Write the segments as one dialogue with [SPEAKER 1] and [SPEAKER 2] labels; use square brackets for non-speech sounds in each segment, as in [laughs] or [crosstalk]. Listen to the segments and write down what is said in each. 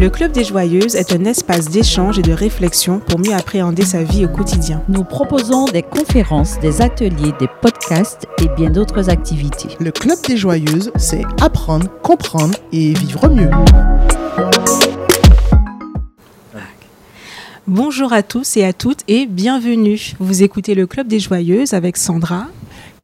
[SPEAKER 1] Le Club des Joyeuses est un espace d'échange et de réflexion pour mieux appréhender sa vie au quotidien.
[SPEAKER 2] Nous proposons des conférences, des ateliers, des podcasts et bien d'autres activités.
[SPEAKER 3] Le Club des Joyeuses, c'est apprendre, comprendre et vivre mieux.
[SPEAKER 1] Bonjour à tous et à toutes et bienvenue. Vous écoutez le Club des Joyeuses avec Sandra.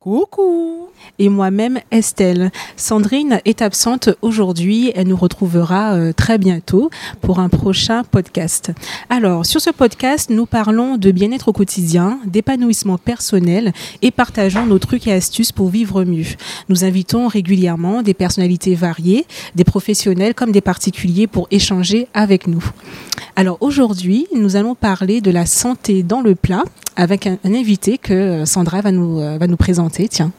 [SPEAKER 3] Coucou
[SPEAKER 1] et moi-même Estelle. Sandrine est absente aujourd'hui, elle nous retrouvera euh, très bientôt pour un prochain podcast. Alors, sur ce podcast, nous parlons de bien-être au quotidien, d'épanouissement personnel et partageons nos trucs et astuces pour vivre mieux. Nous invitons régulièrement des personnalités variées, des professionnels comme des particuliers pour échanger avec nous. Alors aujourd'hui, nous allons parler de la santé dans le plat avec un, invité que Sandra va nous, euh, va nous présenter. Tiens.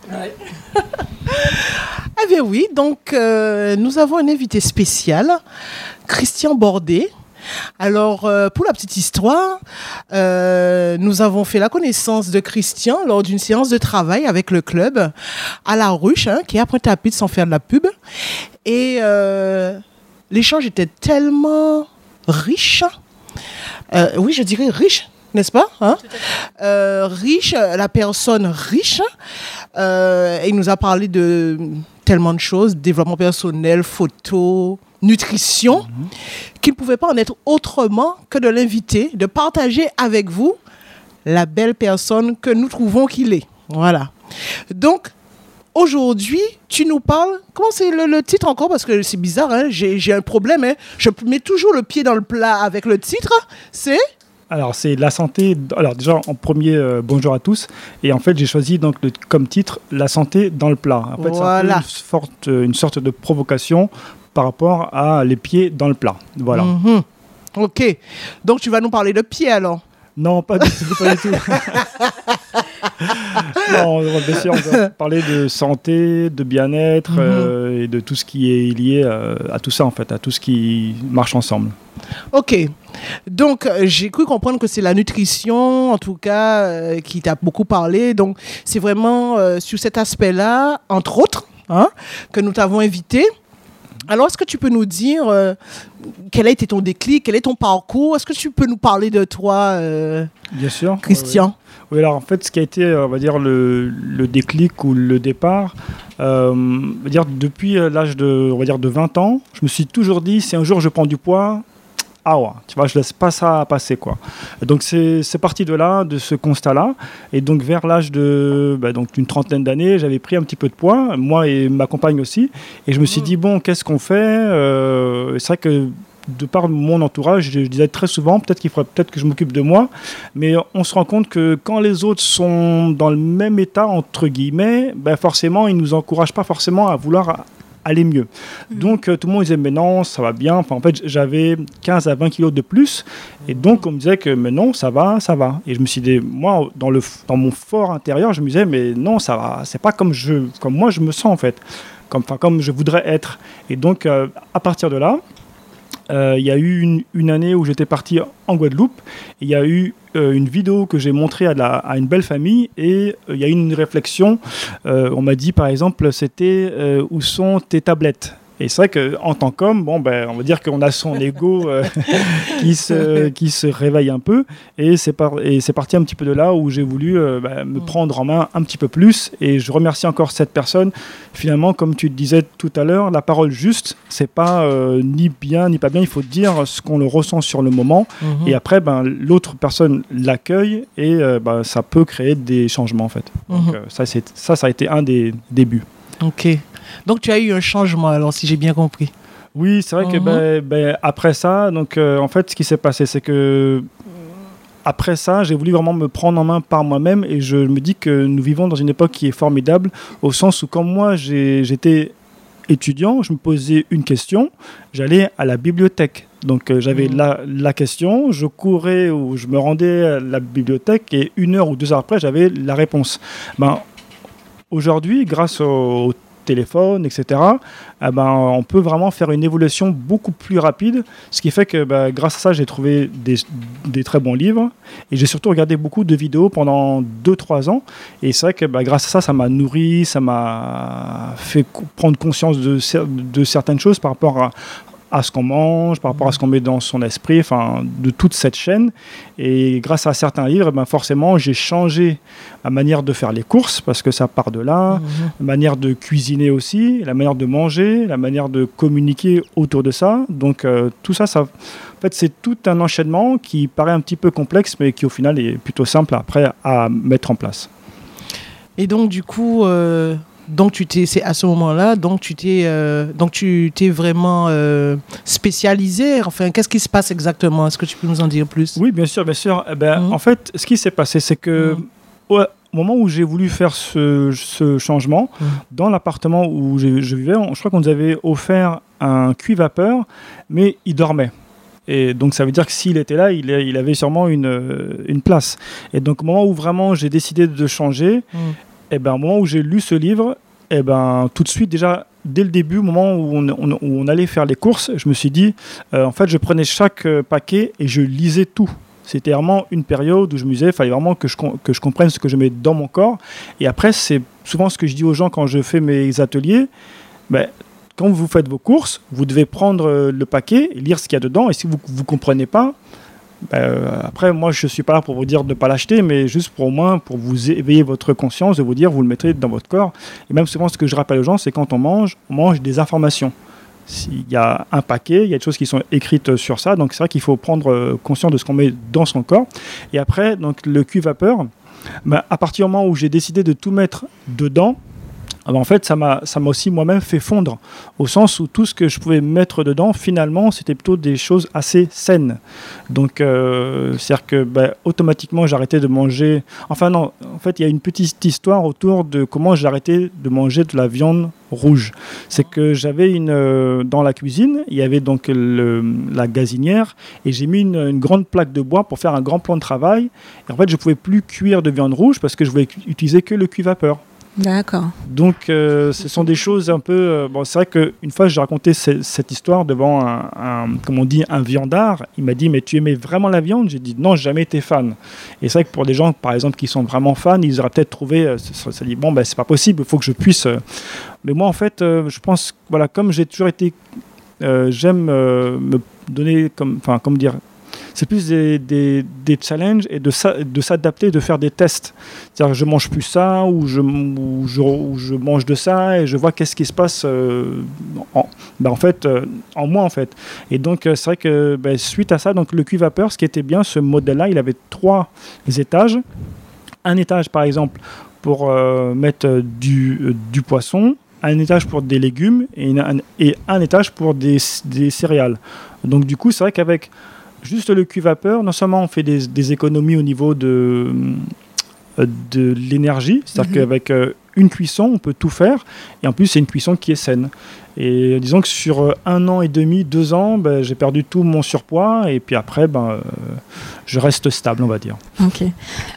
[SPEAKER 1] [laughs]
[SPEAKER 3] eh bien oui, donc euh, nous avons un invité spécial, Christian Bordet. Alors, euh, pour la petite histoire, nous avons fait la connaissance de Christian lors d'une séance de travail avec le club à La Ruche, hein, qui est à Pointe-à-Pitre sans faire de la pub. Et l'échange était tellement riche. oui, je dirais riche n'est-ce pas hein? euh, Riche, la personne riche. Euh, il nous a parlé de tellement de choses, développement personnel, photo, nutrition, mhm. qu'il ne pouvait pas en être autrement que de l'inviter, de partager avec vous la belle personne que nous trouvons qu'il est. Voilà. Donc, aujourd'hui, tu nous parles. Comment c'est le, titre encore? Parce que c'est bizarre, hein? j'ai un problème. Hein? Je mets toujours le pied dans le plat avec le titre. C'est
[SPEAKER 4] alors, c'est la santé. Alors, déjà, en premier, euh, bonjour à tous. Et en fait, j'ai choisi donc comme titre La santé dans le plat. En fait,
[SPEAKER 3] voilà.
[SPEAKER 4] c'est une, sorte de provocation par rapport à les pieds dans le plat. Voilà.
[SPEAKER 3] Mhm. Ok. Donc, tu vas nous parler de pieds alors?
[SPEAKER 4] Non, pas du tout. Pas du tout. [laughs] non, bien sûr, on va parler de santé, de bien-être mhm. euh, et de tout ce qui est lié euh, à tout ça, en fait, à tout ce qui marche ensemble.
[SPEAKER 3] Ok. Donc, euh, j'ai cru comprendre que c'est la nutrition, en tout cas, qui t'a beaucoup parlé. Donc, c'est vraiment sur cet aspect-là, entre autres, hein, que nous t'avons invité. Alors, est-ce que tu peux nous dire quel a été ton déclic, quel est ton parcours? Est-ce que tu peux nous parler de toi,
[SPEAKER 4] Bien sûr,
[SPEAKER 3] Christian?
[SPEAKER 4] Oui, alors en fait, ce qui a été, euh, on va dire, le, déclic ou le départ, euh, on va dire, depuis euh, l'âge de, on va dire, de 20 ans, je me suis toujours dit, si un jour je prends du poids, ah ouais, tu vois, je laisse pas ça passer, quoi. Donc c'est parti de là, de ce constat-là. Et donc vers l'âge de, bah, donc d'une trentaine d'années, j'avais pris un petit peu de poids, moi et ma compagne aussi. Et je me suis mmh. dit, bon, qu'est-ce qu'on fait C'est vrai que de par mon entourage, je, disais très souvent, peut-être qu'il faudrait peut-être que je m'occupe de moi, mais on se rend compte que quand les autres sont dans le même état, entre guillemets, ben forcément, ils ne nous encouragent pas forcément à vouloir aller mieux. Mmh. Donc euh, tout le monde disait mais non, ça va bien. Enfin, en fait, j'avais 15 à 20 kilos de plus et donc on me disait que mais non, ça va, ça va. Et je me suis dit moi dans le dans mon fort intérieur, je me disais mais non, ça va, c'est pas comme je comme moi je me sens en fait. Comme, comme je voudrais être. Et donc, euh, à partir de là, euh, il y a eu une, année où j'étais parti en Guadeloupe. Il y a eu euh, une vidéo que j'ai montrée à, une belle famille et euh, il y a eu une réflexion. on m'a dit par exemple, c'était où sont tes tablettes? Et c'est vrai qu'en tant qu'homme, bon, ben, on va dire qu'on a son ego euh, [laughs] qui, se, qui se réveille un peu. Et c'est, par, et c'est parti un petit peu de là où j'ai voulu euh, ben, me mm. prendre en main un petit peu plus. Et je remercie encore cette personne. Finalement, comme tu disais tout à l'heure, la parole juste, c'est pas euh, ni bien ni pas bien. Il faut dire ce qu'on le ressent sur le moment. Mm-hmm. Et après, ben, l'autre personne l'accueille et ben, ça peut créer des changements en fait. Donc, mm-hmm. ça, c'est, ça, ça a été un des débuts.
[SPEAKER 3] Ok. Donc tu as eu un changement, alors si j'ai bien compris.
[SPEAKER 4] Oui, c'est vrai que mhm. ben, ben, après ça, donc euh, en fait, ce qui s'est passé, c'est que après ça, j'ai voulu vraiment me prendre en main par moi-même et je me dis que nous vivons dans une époque qui est formidable au sens où quand moi j'étais étudiant, je me posais une question, j'allais à la bibliothèque. Donc euh, j'avais mhm. la, la, question, je courais ou je me rendais à la bibliothèque et une heure ou deux heures après, j'avais la réponse. Ben, Aujourd'hui, grâce au, téléphone, etc., eh ben, on peut vraiment faire une évolution beaucoup plus rapide. Ce qui fait que ben, grâce à ça, j'ai trouvé des, très bons livres et j'ai surtout regardé beaucoup de vidéos pendant 2-3 ans. Et c'est vrai que ben, grâce à ça, ça m'a nourri, ça m'a fait prendre conscience de, de, certaines choses par rapport à, à ce qu'on mange, par rapport à ce qu'on met dans son esprit, enfin, de toute cette chaîne. Et grâce à certains livres, ben forcément, j'ai changé ma manière de faire les courses, parce que ça part de là, la manière de cuisiner aussi, la manière de manger, la manière de communiquer autour de ça. Donc, euh, tout ça, ça, en fait, c'est tout un enchaînement qui paraît un petit peu complexe, mais qui au final est plutôt simple après à mettre en place.
[SPEAKER 3] Et donc, du coup, euh, donc tu t'es, c'est à ce moment-là, donc tu t'es, euh, donc tu t'es vraiment euh, spécialisé. Enfin, qu'est-ce qui se passe exactement? Est-ce que tu peux nous en dire plus?
[SPEAKER 4] Oui, bien sûr, bien sûr. Eh ben,
[SPEAKER 3] Mhm.
[SPEAKER 4] En fait, ce qui s'est passé, c'est que
[SPEAKER 3] Mhm.
[SPEAKER 4] au moment où j'ai voulu faire ce, ce changement,
[SPEAKER 3] Mhm.
[SPEAKER 4] dans l'appartement où je, je vivais, on- je crois qu'on nous avait offert un cuit vapeur, mais il dormait. Et donc ça veut dire que s'il était là, il, il avait sûrement une, euh, une place. Et donc au moment où vraiment j'ai décidé de changer. Et ben, au moment où j'ai lu ce livre, et ben, tout de suite déjà, dès le début, au moment où on, allait faire les courses, je me suis dit, euh, en fait, je prenais chaque euh, paquet et je lisais tout. C'était vraiment une période où je me disais, il fallait vraiment que je, que je comprenne ce que je mets dans mon corps. Et après, c'est souvent ce que je dis aux gens quand je fais mes ateliers. Ben, quand vous faites vos courses, vous devez prendre euh, le paquet et lire ce qu'il y a dedans. Et si vous ne comprenez pas, ben, euh, après, moi, je ne suis pas là pour vous dire de ne pas l'acheter, mais juste pour au moins pour vous éveiller votre conscience, de vous dire, vous le mettrez dans votre corps. Et même souvent, ce que je rappelle aux gens, c'est quand on mange, on mange des informations. S'il y a un paquet, il y a des choses qui sont écrites sur ça. Donc, c'est vrai qu'il faut prendre euh, conscience de ce qu'on met dans son corps. Et après, donc, le cuit vapeur, ben, à partir du moment où j'ai décidé de tout mettre dedans, ah ben, en fait, ça m'a aussi moi-même fait fondre, au sens où tout ce que je pouvais mettre dedans, finalement, c'était plutôt des choses assez saines. Donc, euh, c'est-à-dire que ben, automatiquement, j'arrêtais de manger. Enfin, non, en fait, il y a une petite histoire autour de comment arrêté de manger de la viande rouge. C'est que j'avais une. euh, dans la cuisine, il y avait donc la gazinière, et j'ai mis une, grande plaque de bois pour faire un grand plan de travail. Et en fait, je pouvais plus cuire de viande rouge parce que je voulais utiliser que le cuit vapeur.
[SPEAKER 1] D'accord.
[SPEAKER 4] Donc, euh, ce sont des choses un peu. euh, bon, c'est vrai qu'une fois, j'ai raconté ce- cette histoire devant un, un- comme on dit, un viandard. Il m'a dit Mais tu aimais vraiment la viande? J'ai dit Non, jamais été fan. Et c'est vrai que pour des gens, par exemple, qui sont vraiment fans, ils auraient peut-être trouvé. euh, Ça dit Bon, ben, c'est pas possible, il faut que je puisse. Mais moi, en fait, je pense, voilà, comme j'ai toujours été. J'aime me donner comme. Enfin, comment dire c'est plus des, des, des challenges et de, de s'adapter, de faire des tests. C'est-à-dire je mange plus ça ou je, je, mange de ça et je vois qu'est-ce qui se passe euh, en, ben, en, fait, euh, en moi en fait. Et donc euh, c'est vrai que ben, suite à ça, donc, le cuit vapeur, ce qui était bien, ce modèle-là, il avait trois étages. Un étage par exemple pour mettre du, du poisson, un étage pour des légumes et, un, et un étage pour des, des céréales. Donc du coup, c'est vrai qu'avec juste le cuit vapeur, non seulement on fait des, des économies au niveau de, euh, de l'énergie, c'est-à-dire
[SPEAKER 1] Mhm.
[SPEAKER 4] qu'avec euh, une cuisson, on peut tout faire, et en plus c'est une cuisson qui est saine. Et disons que sur euh, un an et demi, deux ans, ben, j'ai perdu tout mon surpoids, et puis après, ben, euh, je reste stable, on va dire.
[SPEAKER 1] Ok.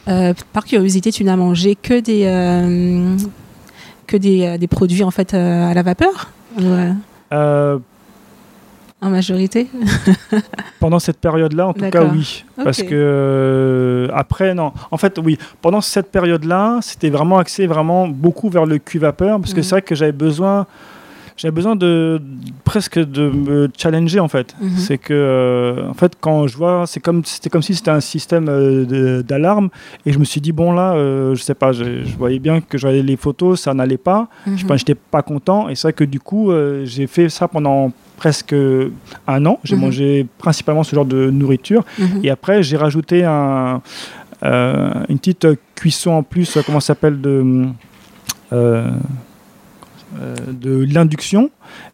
[SPEAKER 1] Euh, par curiosité, tu n'as mangé que des euh, que des, euh, des produits en fait euh, à la vapeur euh,
[SPEAKER 4] Euh,
[SPEAKER 1] en majorité [laughs]
[SPEAKER 4] pendant cette période-là, en tout cas, oui. Parce que euh, après, non. En fait, oui. Pendant cette période-là, c'était vraiment axé vraiment beaucoup vers le cuit vapeur, parce que
[SPEAKER 1] Mhm.
[SPEAKER 4] c'est vrai que j'avais besoin, j'avais besoin de presque de me challenger en fait.
[SPEAKER 1] Mhm.
[SPEAKER 4] C'est que, euh, en fait, quand je vois, c'est comme, c'était comme si c'était un système euh, d'alarme, et je me suis dit bon là, euh, je sais pas, je, je voyais bien que j'avais les photos, ça n'allait pas. Je
[SPEAKER 1] Mhm.
[SPEAKER 4] n'étais pas content, et c'est vrai que du coup, euh, j'ai fait ça pendant presque un an. J'ai
[SPEAKER 1] Mhm.
[SPEAKER 4] mangé principalement ce genre de nourriture. Et après, j'ai rajouté un, une petite cuisson en plus, comment ça s'appelle, de, de l'induction.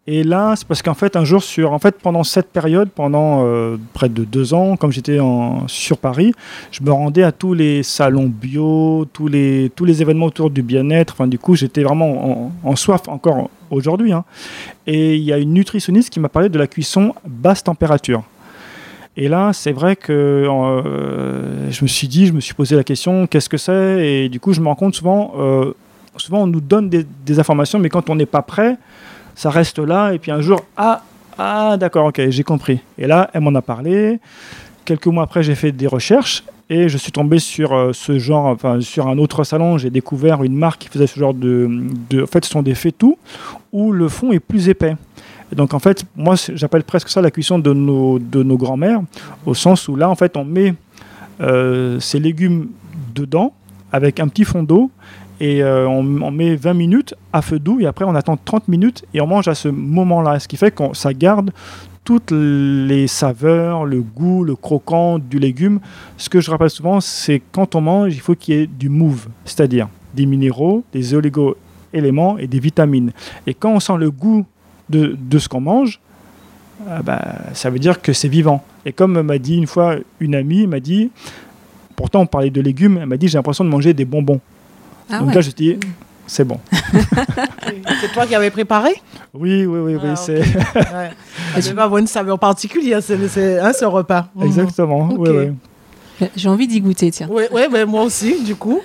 [SPEAKER 4] Et là, c'est parce qu'en fait, un jour, sur, en fait, pendant cette période, pendant euh, près de deux ans, comme j'étais sur Paris, je me rendais à tous les salons bio, tous les, tous les événements autour du bien-être. Enfin, du coup, j'étais vraiment en, soif encore aujourd'hui. hein. Et il y a une nutritionniste qui m'a parlé de la cuisson basse température. Et là, c'est vrai que euh, je me suis dit, je me suis posé la question, qu'est-ce que c'est? Et du coup, je me rends compte souvent, euh, souvent on nous donne des, informations, mais quand on n'est pas prêt, ça reste là. Et puis un jour, ah, ah, d'accord, ok, j'ai compris. Et là, elle m'en a parlé. Quelques mois après, j'ai fait des recherches et je suis tombé sur euh, ce genre, enfin sur un autre salon. J'ai découvert une marque qui faisait ce genre de, en fait, ce sont des fétous où le fond est plus épais. Et donc en fait, moi j'appelle presque ça la cuisson de nos, de nos grands-mères, au sens où là en fait on met euh, ces légumes dedans avec un petit fond d'eau et euh, on, met 20 minutes à feu doux et après on attend 30 minutes et on mange à ce moment-là, ce qui fait que ça garde toutes les saveurs, le goût, le croquant du légume. Ce que je rappelle souvent, c'est quand on mange, il faut qu'il y ait du move, c'est-à-dire des minéraux, des oligo-éléments et des vitamines. Et quand on sent le goût de, de ce qu'on mange, ah bah, ça veut dire que c'est vivant. Et comme m'a dit une fois une amie, m'a dit, pourtant on parlait de légumes, elle m'a dit j'ai l'impression de manger des bonbons.
[SPEAKER 1] Ah
[SPEAKER 4] Donc
[SPEAKER 1] ouais.
[SPEAKER 4] là je dis c'est bon. [laughs]
[SPEAKER 3] C'est toi qui avais préparé
[SPEAKER 4] Oui, oui, oui, oui,
[SPEAKER 3] Ah,
[SPEAKER 4] c'est [laughs]
[SPEAKER 3] ouais. Ça devait avoir une saveur particulière, c'est c'est- hein, ce repas. Mhm.
[SPEAKER 4] exactement. Oui, oui.
[SPEAKER 1] J'ai envie d'y goûter, tiens.
[SPEAKER 3] Ouais, ouais, moi aussi, du coup.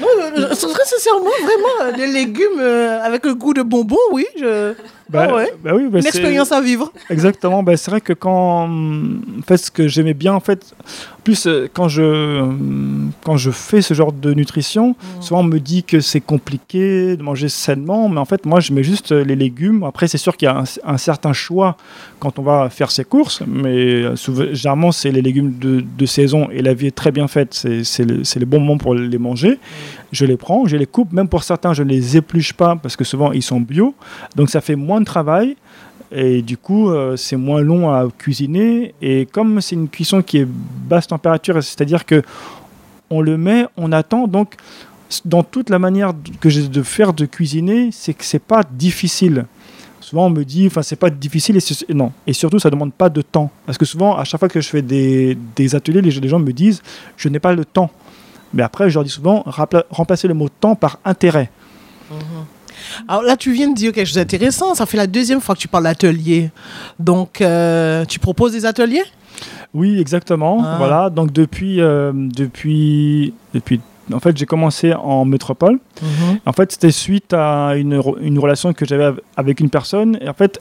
[SPEAKER 3] Non, euh, je- très sincèrement, vraiment, euh, les légumes euh, avec le goût de bonbons, oui, je...
[SPEAKER 4] Bah,
[SPEAKER 3] Ah ouais.
[SPEAKER 4] bah oui, bah
[SPEAKER 3] une expérience à vivre. [laughs]
[SPEAKER 4] Exactement, bah, c'est vrai que quand en fait ce que j'aimais bien en fait en plus euh, quand je hum, quand je fais ce genre de nutrition, souvent on me dit que c'est compliqué de manger sainement, mais en fait moi je mets juste euh, les légumes. Après c'est sûr qu'il y a un, un certain choix quand on va faire ses courses, mais euh, généralement c'est les légumes de, saison et la vie est très bien faite, c'est le, le bon moment pour les manger. Je les prends, je les coupe, même pour certains je ne les épluche pas parce que souvent ils sont bio, donc ça fait moins de travail. Et du coup, euh, c'est moins long à cuisiner. Et comme c'est une cuisson qui est basse température, c'est-à-dire que on le met, on attend. Donc, dans toute la manière que j'ai de faire de cuisiner, c'est que c'est pas difficile. Souvent, on me dit, enfin, c'est pas difficile et non. Et surtout, ça demande pas de temps. Parce que souvent, à chaque fois que je fais des, des ateliers, les, les gens me disent, je n'ai pas le temps. Mais après, je leur dis souvent, remplacer le mot temps par intérêt.
[SPEAKER 3] Alors là, tu viens de dire quelque chose d'intéressant. Ça fait la deuxième fois que tu parles d'atelier. Donc, euh, tu proposes des ateliers?
[SPEAKER 4] Oui, exactement.
[SPEAKER 3] Ah.
[SPEAKER 4] Voilà. Donc depuis, euh, depuis, depuis, en fait, j'ai commencé en métropole. En fait, c'était suite à une, re- une relation que j'avais av- avec une personne. Et en fait,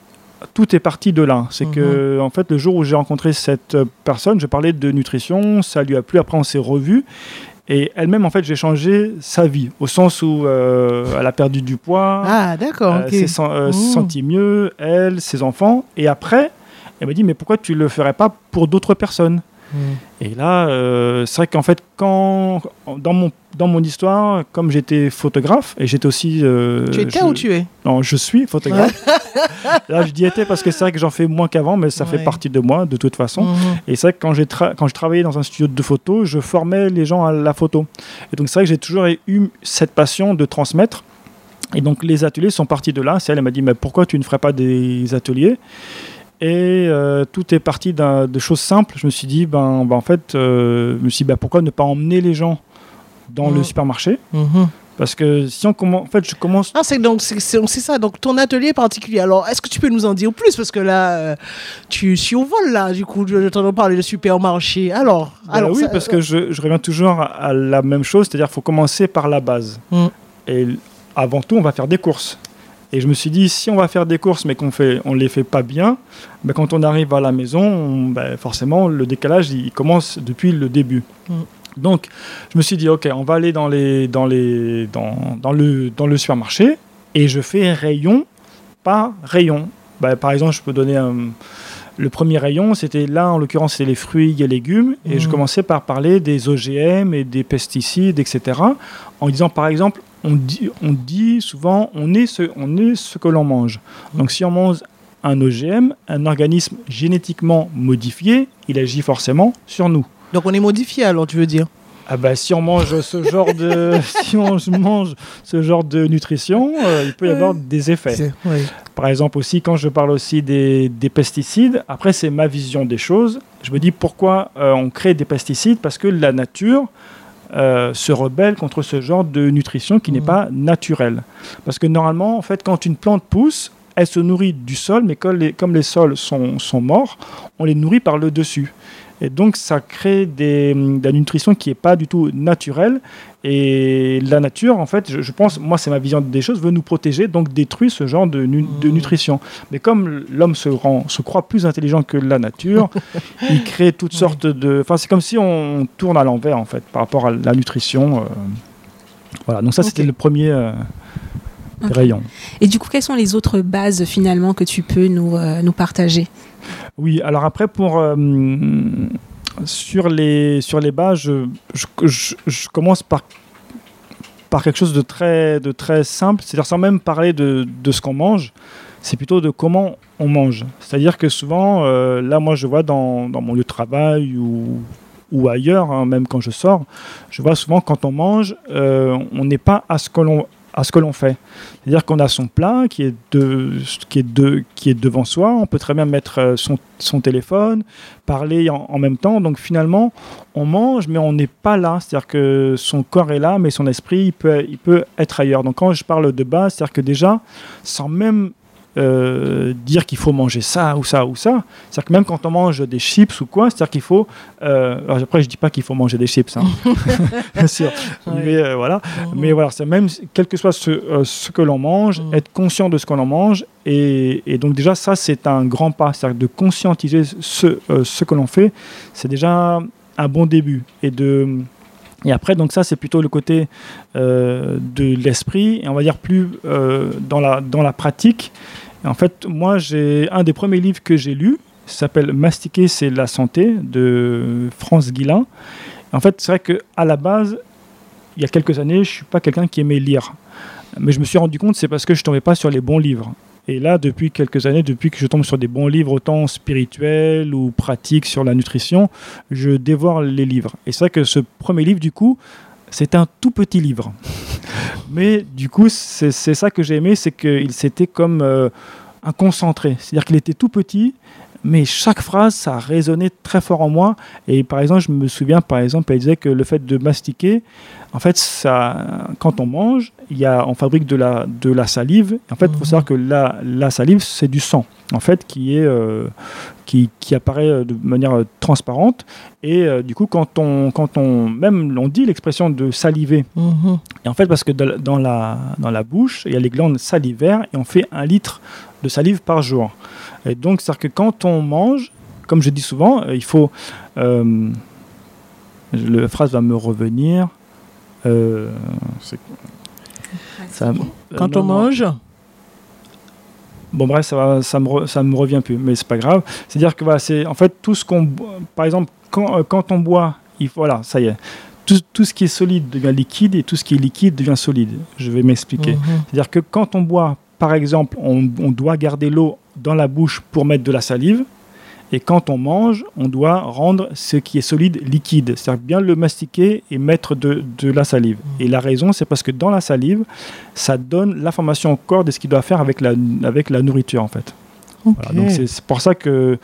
[SPEAKER 4] tout est parti de là. C'est que, en fait, le jour où j'ai rencontré cette euh, personne, je parlais de nutrition, ça lui a plu. Après, on s'est revus. Et elle-même, en fait, j'ai changé sa vie, au sens où euh, elle a perdu du poids,
[SPEAKER 3] Ah, d'accord.
[SPEAKER 4] euh,
[SPEAKER 3] ok.
[SPEAKER 4] s'est euh,
[SPEAKER 3] Mmh.
[SPEAKER 4] senti mieux, elle, ses enfants. Et après, elle m'a dit, mais pourquoi tu le ferais pas pour d'autres personnes?
[SPEAKER 3] Mmh.
[SPEAKER 4] Et là, euh, c'est vrai qu'en fait, quand, dans, mon, dans mon histoire, comme j'étais photographe, et j'étais aussi... euh,
[SPEAKER 3] Tu étais
[SPEAKER 4] je-
[SPEAKER 3] ou tu es
[SPEAKER 4] Non, je suis photographe. là, je dis étais parce que c'est vrai que j'en fais moins qu'avant, mais ça fait partie de moi, de toute façon.
[SPEAKER 3] Mhm.
[SPEAKER 4] Et c'est vrai que quand, j'ai quand je travaillais dans un studio de photo, je formais les gens à la photo. Et donc c'est vrai que j'ai toujours eu cette passion de transmettre. Et donc les ateliers sont partis de là. C'est elle, elle m'a dit, mais pourquoi tu ne ferais pas des ateliers? Et euh, tout est parti de choses simples. Je me suis dit, ben, ben, en fait, euh, je me suis dit, ben, pourquoi ne pas emmener les gens dans le supermarché?
[SPEAKER 3] Mhm.
[SPEAKER 4] Parce que si on commence, en fait, je commence
[SPEAKER 3] Ah, c'est donc c'est ça. Donc ton atelier particulier. Alors, est-ce que tu peux nous en dire plus? Parce que là, euh, tu survoles là. Du coup, je, t'entends parler de supermarché. Alors,
[SPEAKER 4] Bah
[SPEAKER 3] alors
[SPEAKER 4] oui,
[SPEAKER 3] ça-
[SPEAKER 4] parce que je, je reviens toujours à, la même chose, c'est-à-dire qu'il faut commencer par la base.
[SPEAKER 3] Mm.
[SPEAKER 4] Et avant tout, on va faire des courses. Et je me suis dit, si on va faire des courses, mais qu'on fait, on les fait pas bien, ben, quand on arrive à la maison, on- ben, forcément, le décalage, il commence depuis le début.
[SPEAKER 3] Mm.
[SPEAKER 4] Donc, je me suis dit, ok, on va aller dans, les, dans, les, dans, dans, le, dans le supermarché et je fais rayon par rayon. Ben, par exemple, je peux donner un, le premier rayon, c'était là, en l'occurrence, c'est les fruits et légumes. Et je
[SPEAKER 3] Mhm.
[SPEAKER 4] commençais par parler des OGM et des pesticides, etc. En disant, par exemple, on dit, on dit souvent, on est ce, on est ce que l'on mange. Donc, si on mange un OGM, un organisme génétiquement modifié, il agit forcément sur nous.
[SPEAKER 3] donc on est modifié. Alors, tu veux dire?
[SPEAKER 4] Ah bah, si on mange ce genre de, [laughs] si on mange ce genre de nutrition, euh, il peut y avoir des effets. Par exemple aussi, quand je parle aussi des, des pesticides, après c'est ma vision des choses. Je me dis pourquoi euh, on crée des pesticides? Parce que la nature euh, se rebelle contre ce genre de nutrition qui n'est
[SPEAKER 3] Mhm.
[SPEAKER 4] pas naturelle. Parce que normalement, en fait, quand une plante pousse, elle se nourrit du sol, mais comme les, comme les sols sont, sont morts, on les nourrit par le dessus. Et donc, ça crée des, de la nutrition qui n'est pas du tout naturelle. Et la nature, en fait, je, je pense, moi, c'est ma vision des choses, veut nous protéger, donc détruit ce genre de, nu- de
[SPEAKER 3] Mhm.
[SPEAKER 4] nutrition. Mais comme l'homme se, rend, se croit plus intelligent que la nature, [laughs] il crée toutes sortes de. Enfin, c'est comme si on tourne à l'envers, en fait, par rapport à la nutrition. euh. Voilà, donc ça, c'était le premier. euh, des rayons.
[SPEAKER 1] Et du coup, quelles sont les autres bases finalement que tu peux nous, euh, nous partager?
[SPEAKER 4] Oui, alors après, pour, euh, sur, les, sur les je- je- je commence par, par quelque chose de très, de très simple, c'est-à-dire sans même parler de, de ce qu'on mange, c'est plutôt de comment on mange. C'est-à-dire que souvent, euh, là, moi, je vois dans, dans mon lieu de travail ou, ou ailleurs, hein, même quand je sors, je vois souvent quand on mange, euh, on n'est pas à ce que l'on à ce que l'on fait. C'est-à-dire qu'on a son plat qui est, de, qui, est de, qui est devant soi, on peut très bien mettre euh, son, téléphone, parler en, en même temps, donc finalement on mange mais on n'est pas là, c'est-à-dire que son corps est là mais son esprit il peut, il peut être ailleurs. Donc quand je parle de base, c'est-à-dire que déjà, sans même euh, dire qu'il faut manger ça ou ça ou ça. C'est-à-dire que même quand on mange des chips ou quoi, c'est-à-dire qu'il faut. euh, alors après, je dis pas qu'il faut manger des chips, hein. [laughs] bien sûr.
[SPEAKER 3] Ouais.
[SPEAKER 4] Mais euh, voilà. Mais voilà, c'est même quel que soit ce, ce que l'on mange,
[SPEAKER 3] Mhm.
[SPEAKER 4] être conscient de ce que l'on mange. Et, et donc déjà, ça, c'est un grand pas. C'est-à-dire de conscientiser ce, ce que l'on fait, c'est déjà un bon début. Et de... Et après, donc ça, c'est plutôt le côté euh, de l'esprit, et on va dire plus euh, dans, la, dans la pratique. En fait, moi, j'ai un des premiers livres que j'ai lu, s'appelle Mastiquer, c'est la santé, de France Guillain. En fait, c'est vrai qu'à la base, il y a quelques années, je suis pas quelqu'un qui aimait lire. Mais je me suis rendu compte, c'est parce que je tombais pas sur les bons livres. Et là, depuis quelques années, depuis que je tombe sur des bons livres, autant spirituels ou pratiques sur la nutrition, je dévore les livres. Et c'est vrai que ce premier livre, du coup, c'est un tout petit livre. [laughs] Mais du coup, c'est ça que j'ai aimé, c'est qu'il s'était comme euh, un concentré. C'est-à-dire qu'il était tout petit, mais chaque phrase, ça a résonné très fort en moi. Et par exemple, je me souviens, par exemple, elle disait que le fait de mastiquer, en fait, ça, quand on mange, il y a, on fabrique de la, de la salive. En fait, il faut savoir que la, la salive, c'est du sang, en fait, qui, est, euh, qui, qui apparaît euh, de manière euh, transparente. Et euh, du coup, quand on, quand on, même, on dit l'expression de saliver,
[SPEAKER 3] Mhm.
[SPEAKER 4] et en fait, parce que dans la- dans la, dans la bouche, il y a les glandes salivaires et on fait un litre de salive par jour. Et donc, c'est-à-dire que quand on mange, comme je dis souvent, il faut. euh, la phrase va me revenir. euh, ça-
[SPEAKER 3] Quand
[SPEAKER 4] euh,
[SPEAKER 3] on
[SPEAKER 4] non, non.
[SPEAKER 3] mange,
[SPEAKER 4] Bon bref, ça, va, ça, me, re- ça me revient plus, mais c'est pas grave. C'est-à-dire que voilà, c'est en fait tout ce qu'on, par exemple, quand, euh, quand on boit, il, voilà, ça y est, tout, tout ce qui est solide devient liquide et tout ce qui est liquide devient solide. Je vais m'expliquer.
[SPEAKER 3] Mhm.
[SPEAKER 4] C'est-à-dire que quand on boit, par exemple, on, on doit garder l'eau dans la bouche pour mettre de la salive. Et quand on mange, on doit rendre ce qui est solide liquide. C'est-à-dire bien le mastiquer et mettre de, de la salive. Et la raison, c'est parce que dans la salive, ça donne l'information au corps de ce qu'il doit faire avec la, avec la nourriture, en fait. Voilà, donc c'est pour ça que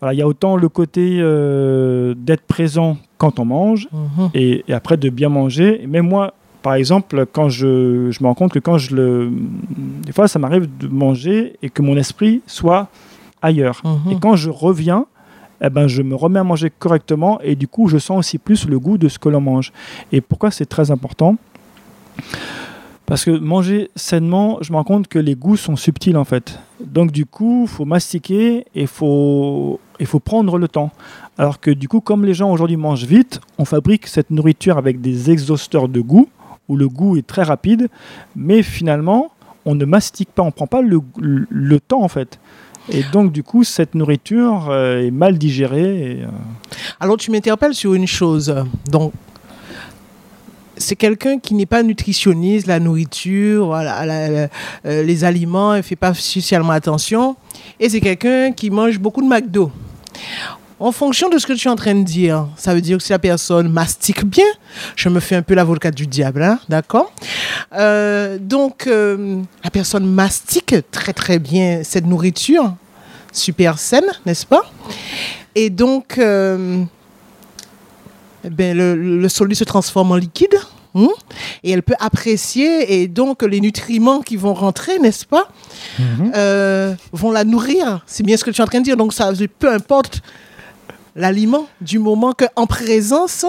[SPEAKER 4] voilà, il y a autant le côté euh, d'être présent quand on mange
[SPEAKER 3] Mhm.
[SPEAKER 4] et, et après de bien manger. Et même moi, par exemple, quand je, je me rends compte que quand je le. Des fois, ça m'arrive de manger et que mon esprit soit ailleurs.
[SPEAKER 3] Mhm.
[SPEAKER 4] Et quand je reviens, eh ben, je me remets à manger correctement et du coup, je sens aussi plus le goût de ce que l'on mange. Et pourquoi c'est très important? Parce que manger sainement, je me rends compte que les goûts sont subtils en fait. Donc du coup, il faut mastiquer et il faut, il faut prendre le temps. Alors que du coup, comme les gens aujourd'hui mangent vite, on fabrique cette nourriture avec des exhausteurs de goût, où le goût est très rapide, mais finalement, on ne mastique pas, on ne prend pas le, le- le temps en fait. Et donc du coup, cette nourriture euh, est mal digérée. euh,
[SPEAKER 3] Alors, tu m'interpelles sur une chose. Donc, c'est quelqu'un qui n'est pas nutritionniste, la nourriture, euh, les aliments, il ne fait pas spécialement attention. Et c'est quelqu'un qui mange beaucoup de McDo. En fonction de ce que tu es en train de dire, ça veut dire que si la personne mastique bien, je me fais un peu l'avocat du diable, hein, d'accord? Euh, Donc, euh, la personne mastique très très bien cette nourriture, super saine, n'est-ce pas? Et donc, euh, ben, le, le solide se transforme en liquide. hein, et elle peut apprécier, et donc les nutriments qui vont rentrer, n'est-ce pas, euh, vont la nourrir. C'est bien ce que tu es en train de dire. Donc, ça, peu importe l'aliment, du moment qu'en présence,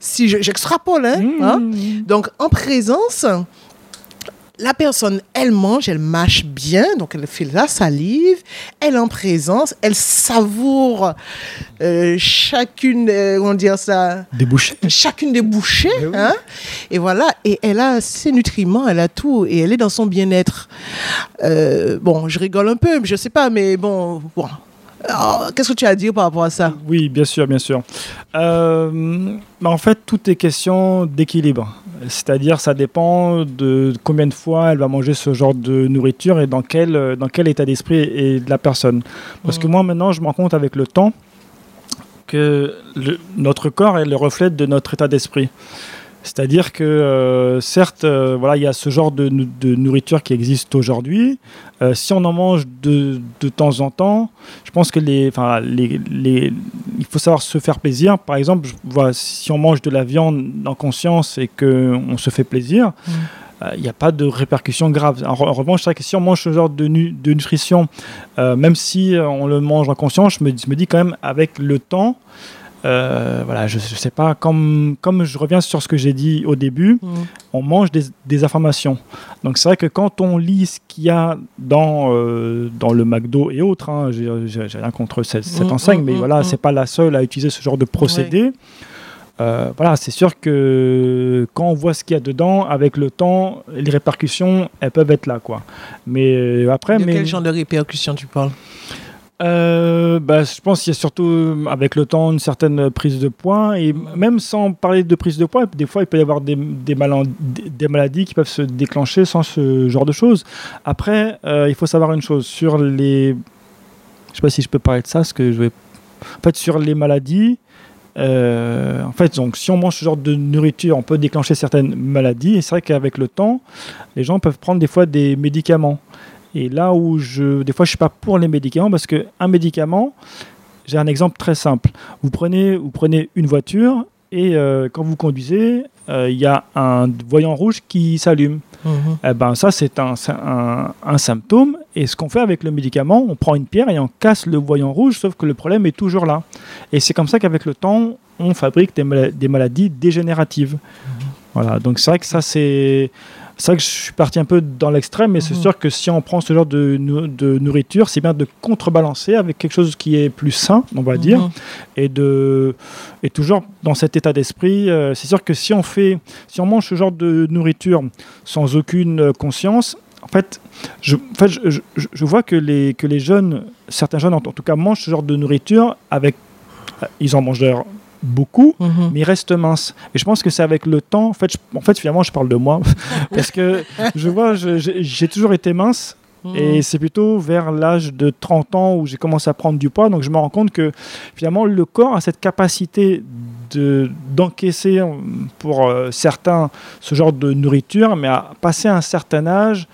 [SPEAKER 3] si je- j'extrapole, hein, hein, donc en présence, la personne, elle mange, elle mâche bien, donc elle fait la salive, elle est en présence, elle savoure euh, chacune, euh, comment dire ça,
[SPEAKER 4] Des bouchées.
[SPEAKER 3] chacune des bouchées,
[SPEAKER 4] Eh oui.
[SPEAKER 3] hein, et voilà, et elle a ses nutriments, elle a tout, et elle est dans son bien-être. Euh, bon, je rigole un peu, je sais pas, mais bon, bon. Qu'est-ce que tu as à dire par rapport à ça?
[SPEAKER 4] Oui, bien sûr, bien sûr. Euh, bah, en fait, tout est question d'équilibre. C'est-à-dire, ça dépend de combien de fois elle va manger ce genre de nourriture et dans quel, dans quel état d'esprit est de la personne. Parce que moi, maintenant, je me rends compte avec le temps que le- notre corps est le reflet de notre état d'esprit. C'est-à-dire que, euh, certes, euh, voilà, il y a ce genre de, nou- de nourriture qui existe aujourd'hui. Euh, si on en mange de, de temps en temps, je pense que les, enfin, les, les, il faut savoir se faire plaisir. Par exemple, je vois, si on mange de la viande en conscience et qu'on se fait plaisir, euh, il n'y a pas de répercussions graves. En, re- en revanche, c'est vrai que si on mange ce genre de, nu- de nutrition, euh, même si on le mange en conscience, je me, je me dis quand même avec le temps, euh, voilà, je, je sais pas, comme, comme je reviens sur ce que j'ai dit au début, on mange des, des informations. Donc c'est vrai que quand on lit ce qu'il y a dans, euh, dans le McDo et autres, hein, j'ai rien contre cette, cette
[SPEAKER 3] Mm,
[SPEAKER 4] enseigne,
[SPEAKER 3] mm,
[SPEAKER 4] mais
[SPEAKER 3] mm,
[SPEAKER 4] voilà,
[SPEAKER 3] mm.
[SPEAKER 4] c'est pas la seule à utiliser ce genre de procédé. Euh, voilà, c'est sûr que quand on voit ce qu'il y a dedans, avec le temps, les répercussions, elles peuvent être là, quoi. Mais après,
[SPEAKER 3] De
[SPEAKER 4] mais
[SPEAKER 3] quel genre de répercussions tu parles?
[SPEAKER 4] Euh, bah, je pense qu'il y a surtout euh, avec le temps une certaine prise de poids et même sans parler de prise de poids, des fois il peut y avoir des, des, des- maladies qui peuvent se déclencher sans ce genre de choses. Après, euh, il faut savoir une chose sur les, je sais pas si je peux parler de ça, parce que je vais, en fait sur les maladies. en fait, donc, si on mange ce genre de nourriture, on peut déclencher certaines maladies. Et c'est vrai qu'avec le temps, les gens peuvent prendre des fois des médicaments. Et là où je, des fois, je suis pas pour les médicaments parce que un médicament, j'ai un exemple très simple. Vous prenez, vous prenez une voiture et euh, quand vous conduisez, euh, il y a un voyant rouge qui s'allume. Eh ben ça c'est un, un, un symptôme. Et ce qu'on fait avec le médicament, on prend une pierre et on casse le voyant rouge, sauf que le problème est toujours là. Et c'est comme ça qu'avec le temps, on fabrique des, mala- des maladies dégénératives. Voilà. Donc c'est vrai que ça c'est c'est vrai que je suis parti un peu dans l'extrême, mais c'est
[SPEAKER 3] Mhm.
[SPEAKER 4] sûr que si on prend ce genre de, nou- de nourriture, c'est bien de contrebalancer avec quelque chose qui est plus sain, on va dire,
[SPEAKER 3] Mhm.
[SPEAKER 4] et de et toujours dans cet état d'esprit. euh, c'est sûr que si on fait, si on mange ce genre de nourriture sans aucune euh, conscience, en fait, je, en fait, je, je- je vois que les que les jeunes, certains jeunes en, en tout cas, mangent ce genre de nourriture avec, euh, ils en mangent d'ailleurs beaucoup,
[SPEAKER 3] Mhm.
[SPEAKER 4] mais ils restent minces. Et je pense que c'est avec le temps, en fait, je- en fait, finalement, je parle de moi, [laughs] parce que je vois, j'ai toujours été mince,
[SPEAKER 3] Mhm.
[SPEAKER 4] et c'est plutôt vers l'âge de 30 ans où j'ai commencé à prendre du poids. Donc je me rends compte que finalement le corps a cette capacité de- d'encaisser euh, pour euh, certains ce genre de nourriture, mais à passer un certain âge.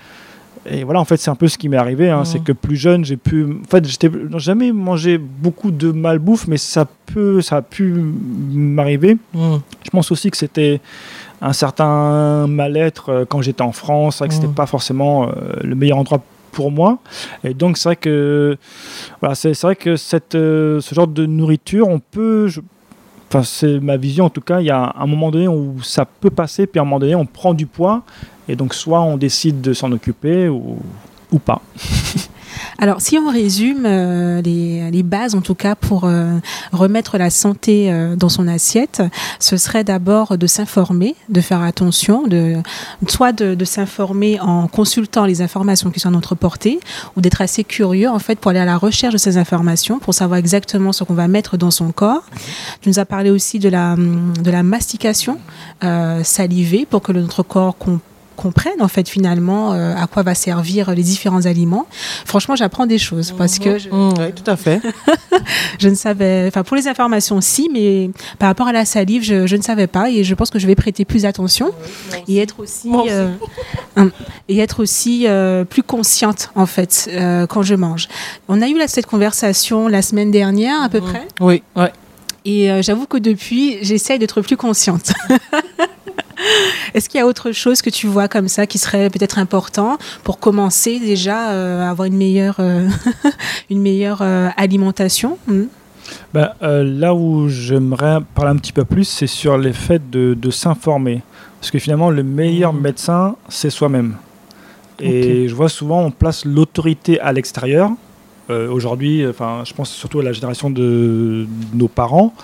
[SPEAKER 4] Et voilà, en fait, c'est un peu ce qui m'est arrivé. hein,
[SPEAKER 3] Mhm.
[SPEAKER 4] C'est que plus jeune, j'ai pu. En fait, j'étais j'ai jamais mangé beaucoup de malbouffe, mais ça, peut, ça a pu m'arriver.
[SPEAKER 3] Mhm.
[SPEAKER 4] Je pense aussi que c'était un certain mal-être euh, quand j'étais en France, c'est vrai que c'était
[SPEAKER 3] Mhm.
[SPEAKER 4] pas forcément euh, le meilleur endroit pour moi. Et donc c'est vrai que voilà, c'est c'est vrai que cette, euh, ce genre de nourriture, on peut, je- enfin c'est ma vision en tout cas, il y a un moment donné où ça peut passer, puis à un moment donné on prend du poids, et donc soit on décide de s'en occuper ou, ou pas. [laughs]
[SPEAKER 1] Alors, si on résume euh, les, bases, en tout cas, pour euh, remettre la santé euh, dans son assiette, ce serait d'abord de s'informer, de faire attention, de, soit de, s'informer en consultant les informations qui sont à notre portée, ou d'être assez curieux, en fait, pour aller à la recherche de ces informations, pour savoir exactement ce qu'on va mettre dans son corps. Tu nous as parlé aussi de la, de la mastication salivée pour que notre corps com- comprenne en fait finalement euh, à quoi va servir les différents aliments. Franchement, j'apprends des choses parce que je,
[SPEAKER 3] Mhm, oui, tout à fait. [laughs]
[SPEAKER 1] je ne savais, enfin pour les informations si, mais par rapport à la salive, je, je ne savais pas et je pense que je vais prêter plus attention et être aussi, euh, et être aussi euh, plus consciente en fait quand je mange. On a eu là, cette conversation la semaine dernière à peu
[SPEAKER 3] Mhm.
[SPEAKER 1] près
[SPEAKER 3] Oui, ouais.
[SPEAKER 1] et j'avoue que depuis, j'essaye d'être plus consciente. [laughs] [laughs] Est-ce qu'il y a autre chose que tu vois comme ça qui serait peut-être important pour commencer déjà euh, à avoir une meilleure, euh, [laughs] une meilleure euh, alimentation? Hmm.
[SPEAKER 4] Ben, là où j'aimerais parler un petit peu plus, c'est sur les faits de, de s'informer. Parce que finalement, le meilleur
[SPEAKER 3] Mhm.
[SPEAKER 4] médecin, c'est soi-même. Et je vois souvent on place l'autorité à l'extérieur. Euh, Aujourd'hui, enfin, je pense surtout à la génération de, nos parents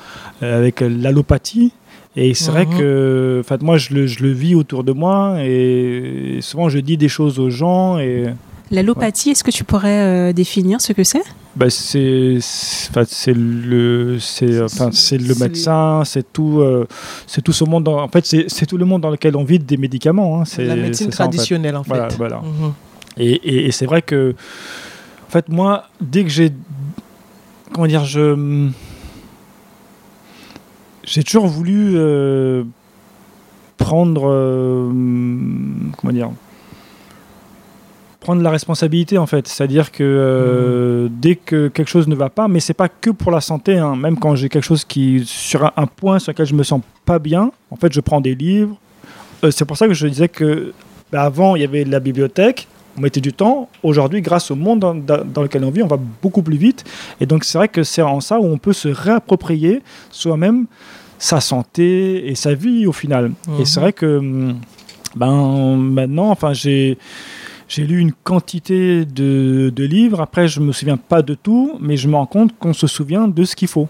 [SPEAKER 4] euh, avec l'allopathie. Et c'est vrai
[SPEAKER 3] Mhm.
[SPEAKER 4] que, en fait, moi, je le, je le vis autour de moi et souvent je dis des choses aux gens et
[SPEAKER 1] L'allopathie, est-ce que tu pourrais euh, définir ce que c'est?
[SPEAKER 4] Bah, c'est, c'est- enfin, c'est le, c'est, enfin, c'est le médecin, c'est tout, euh, c'est tout ce monde. Dans, en fait, c'est, tout le monde dans lequel on vit des médicaments. hein. C'est
[SPEAKER 3] La médecine
[SPEAKER 4] en fait.
[SPEAKER 3] traditionnelle, en fait.
[SPEAKER 4] Voilà, voilà.
[SPEAKER 3] Mhm.
[SPEAKER 4] Et, et- et c'est vrai que, en fait, moi, dès que j'ai, comment dire, je, j'ai toujours voulu euh, prendre, euh, comment dire, prendre la responsabilité en fait. C'est-à-dire que euh, dès que quelque chose ne va pas, mais c'est pas que pour la santé, hein. même quand j'ai quelque chose qui sur un, un point sur lequel je me sens pas bien, en fait, je prends des livres. C'est pour ça que je disais que bah, avant il y avait la bibliothèque, on mettait du temps. Aujourd'hui, grâce au monde dans, lequel on vit, on va beaucoup plus vite. Et donc c'est vrai que c'est en ça où on peut se réapproprier soi-même sa santé et sa vie au final. Et c'est
[SPEAKER 3] Mhm.
[SPEAKER 4] vrai que hum, ben maintenant, enfin j'ai j'ai lu une quantité de, de livres. Après, je me souviens pas de tout, mais je me rends compte qu'on se souvient de ce qu'il faut.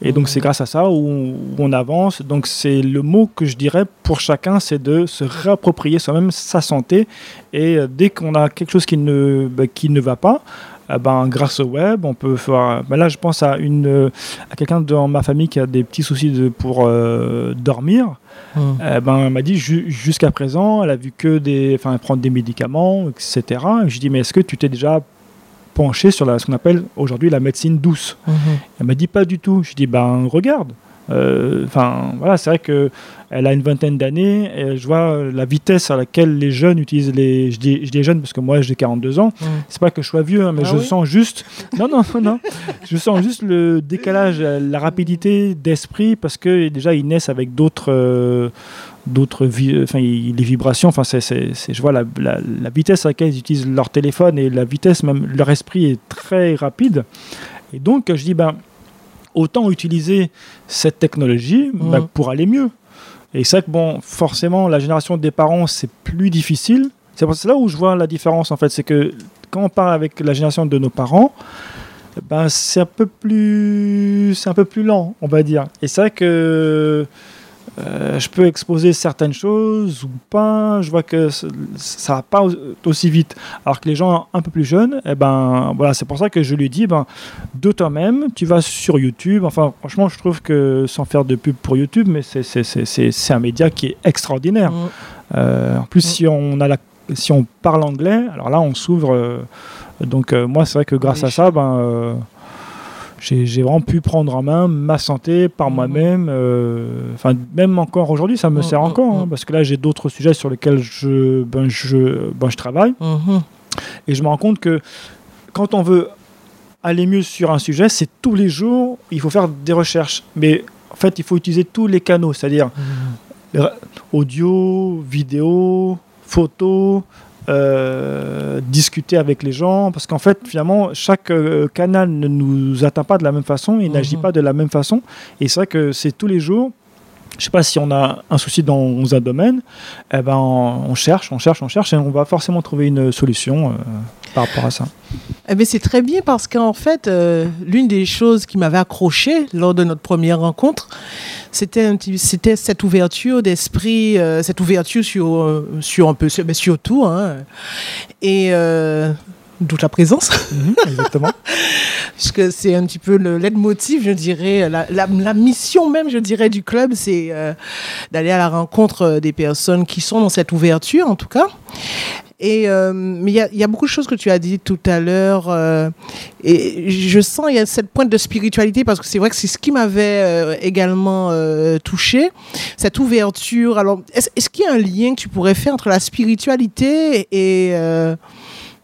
[SPEAKER 4] Et donc, c'est grâce à ça où on, avance. Donc, c'est le mot que je dirais pour chacun, c'est de se réapproprier soi-même sa santé. Et euh, dès qu'on a quelque chose qui ne, bah, qui ne va pas, eh ben, grâce au web, on peut faire. ben là, je pense à, une, euh, à quelqu'un dans ma famille qui a des petits soucis de, pour euh, dormir. Eh ben, elle m'a dit ju- jusqu'à présent, elle a vu que des, enfin, elle prend des médicaments, etc. Et je dis mais est-ce que tu t'es déjà penché sur la, ce qu'on appelle aujourd'hui la médecine douce
[SPEAKER 3] Mhm.
[SPEAKER 4] Elle m'a dit pas du tout. Je dis ben regarde. Euh, Enfin voilà, c'est vrai que elle a une vingtaine d'années et je vois la vitesse à laquelle les jeunes utilisent les. Je dis, je dis jeunes parce que moi j'ai 42 ans.
[SPEAKER 3] Mhm.
[SPEAKER 4] C'est pas que je sois vieux, hein, mais
[SPEAKER 3] Ah
[SPEAKER 4] je
[SPEAKER 3] oui
[SPEAKER 4] sens juste. [laughs] Non non non non. je sens juste le décalage, la rapidité d'esprit parce que déjà ils naissent avec d'autres. euh, d'autres vi- enfin il- les vibrations enfin c'est, je vois la, la- la vitesse à laquelle ils utilisent leur téléphone et la vitesse même leur esprit est très rapide. Et donc je dis ben autant utiliser cette technologie ben, pour aller mieux. Et c'est vrai que bon forcément la génération des parents c'est plus difficile. C'est pour- c'est là où je vois la différence en fait. C'est que quand on parle avec la génération de nos parents ben c'est un peu plus c'est un peu plus lent on va dire. Et c'est vrai que euh, je peux exposer certaines choses ou pas. Je vois que ça va pas au- aussi vite. Alors que les gens un peu plus jeunes, eh ben voilà, c'est pour ça que je lui dis, ben de toi-même, tu vas sur YouTube. Enfin, franchement, je trouve que sans faire de pub pour YouTube, mais c'est un média qui est extraordinaire.
[SPEAKER 3] Mhm.
[SPEAKER 4] Euh, en plus,
[SPEAKER 3] Mm.
[SPEAKER 4] si on a la, si on parle anglais, alors là, on s'ouvre. euh, donc moi, c'est vrai que grâce
[SPEAKER 3] Oui.
[SPEAKER 4] à ça, ben j'ai vraiment pu prendre en main ma santé par
[SPEAKER 3] Mhm.
[SPEAKER 4] moi-même. euh, Enfin, même encore aujourd'hui, ça me
[SPEAKER 3] Mhm,
[SPEAKER 4] sert encore, hein,
[SPEAKER 3] mhm.
[SPEAKER 4] parce que là, j'ai d'autres sujets sur lesquels je, ben, je, ben, je travaille, et je me rends compte que quand on veut aller mieux sur un sujet, c'est tous les jours, il faut faire des recherches. Mais en fait, il faut utiliser tous les canaux, c'est-à-dire audio, vidéo, photo, euh, discuter avec les gens, parce qu'en fait, finalement, chaque euh, canal ne nous atteint pas de la même façon, il
[SPEAKER 3] Mhm.
[SPEAKER 4] n'agit pas de la même façon, et c'est vrai que c'est tous les jours. Je sais pas si on a un souci dans un domaine, eh ben on cherche, on cherche, on cherche, et on va forcément trouver une solution euh, par rapport à ça.
[SPEAKER 3] Eh bien, c'est très bien parce qu'en fait, euh, l'une des choses qui m'avait accroché lors de notre première rencontre, c'était un petit- c'était cette ouverture d'esprit, euh, cette ouverture sur, euh, sur un peu, sur, mais sur tout, hein. et euh, d'où ta présence,
[SPEAKER 4] Mhm, exactement. [laughs]
[SPEAKER 3] puisque c'est un petit peu le leitmotiv, je dirais, la, la- la mission même, je dirais, du club, c'est d'aller à la rencontre des personnes qui sont dans cette ouverture, en tout cas. Et euh, mais il y a, il y a beaucoup de choses que tu as dit tout à l'heure, euh, et je sens il y a cette pointe de spiritualité parce que c'est vrai que c'est ce qui m'avait euh, également touché, cette ouverture. Alors, est-ce qu'il y a un lien que tu pourrais faire entre la spiritualité et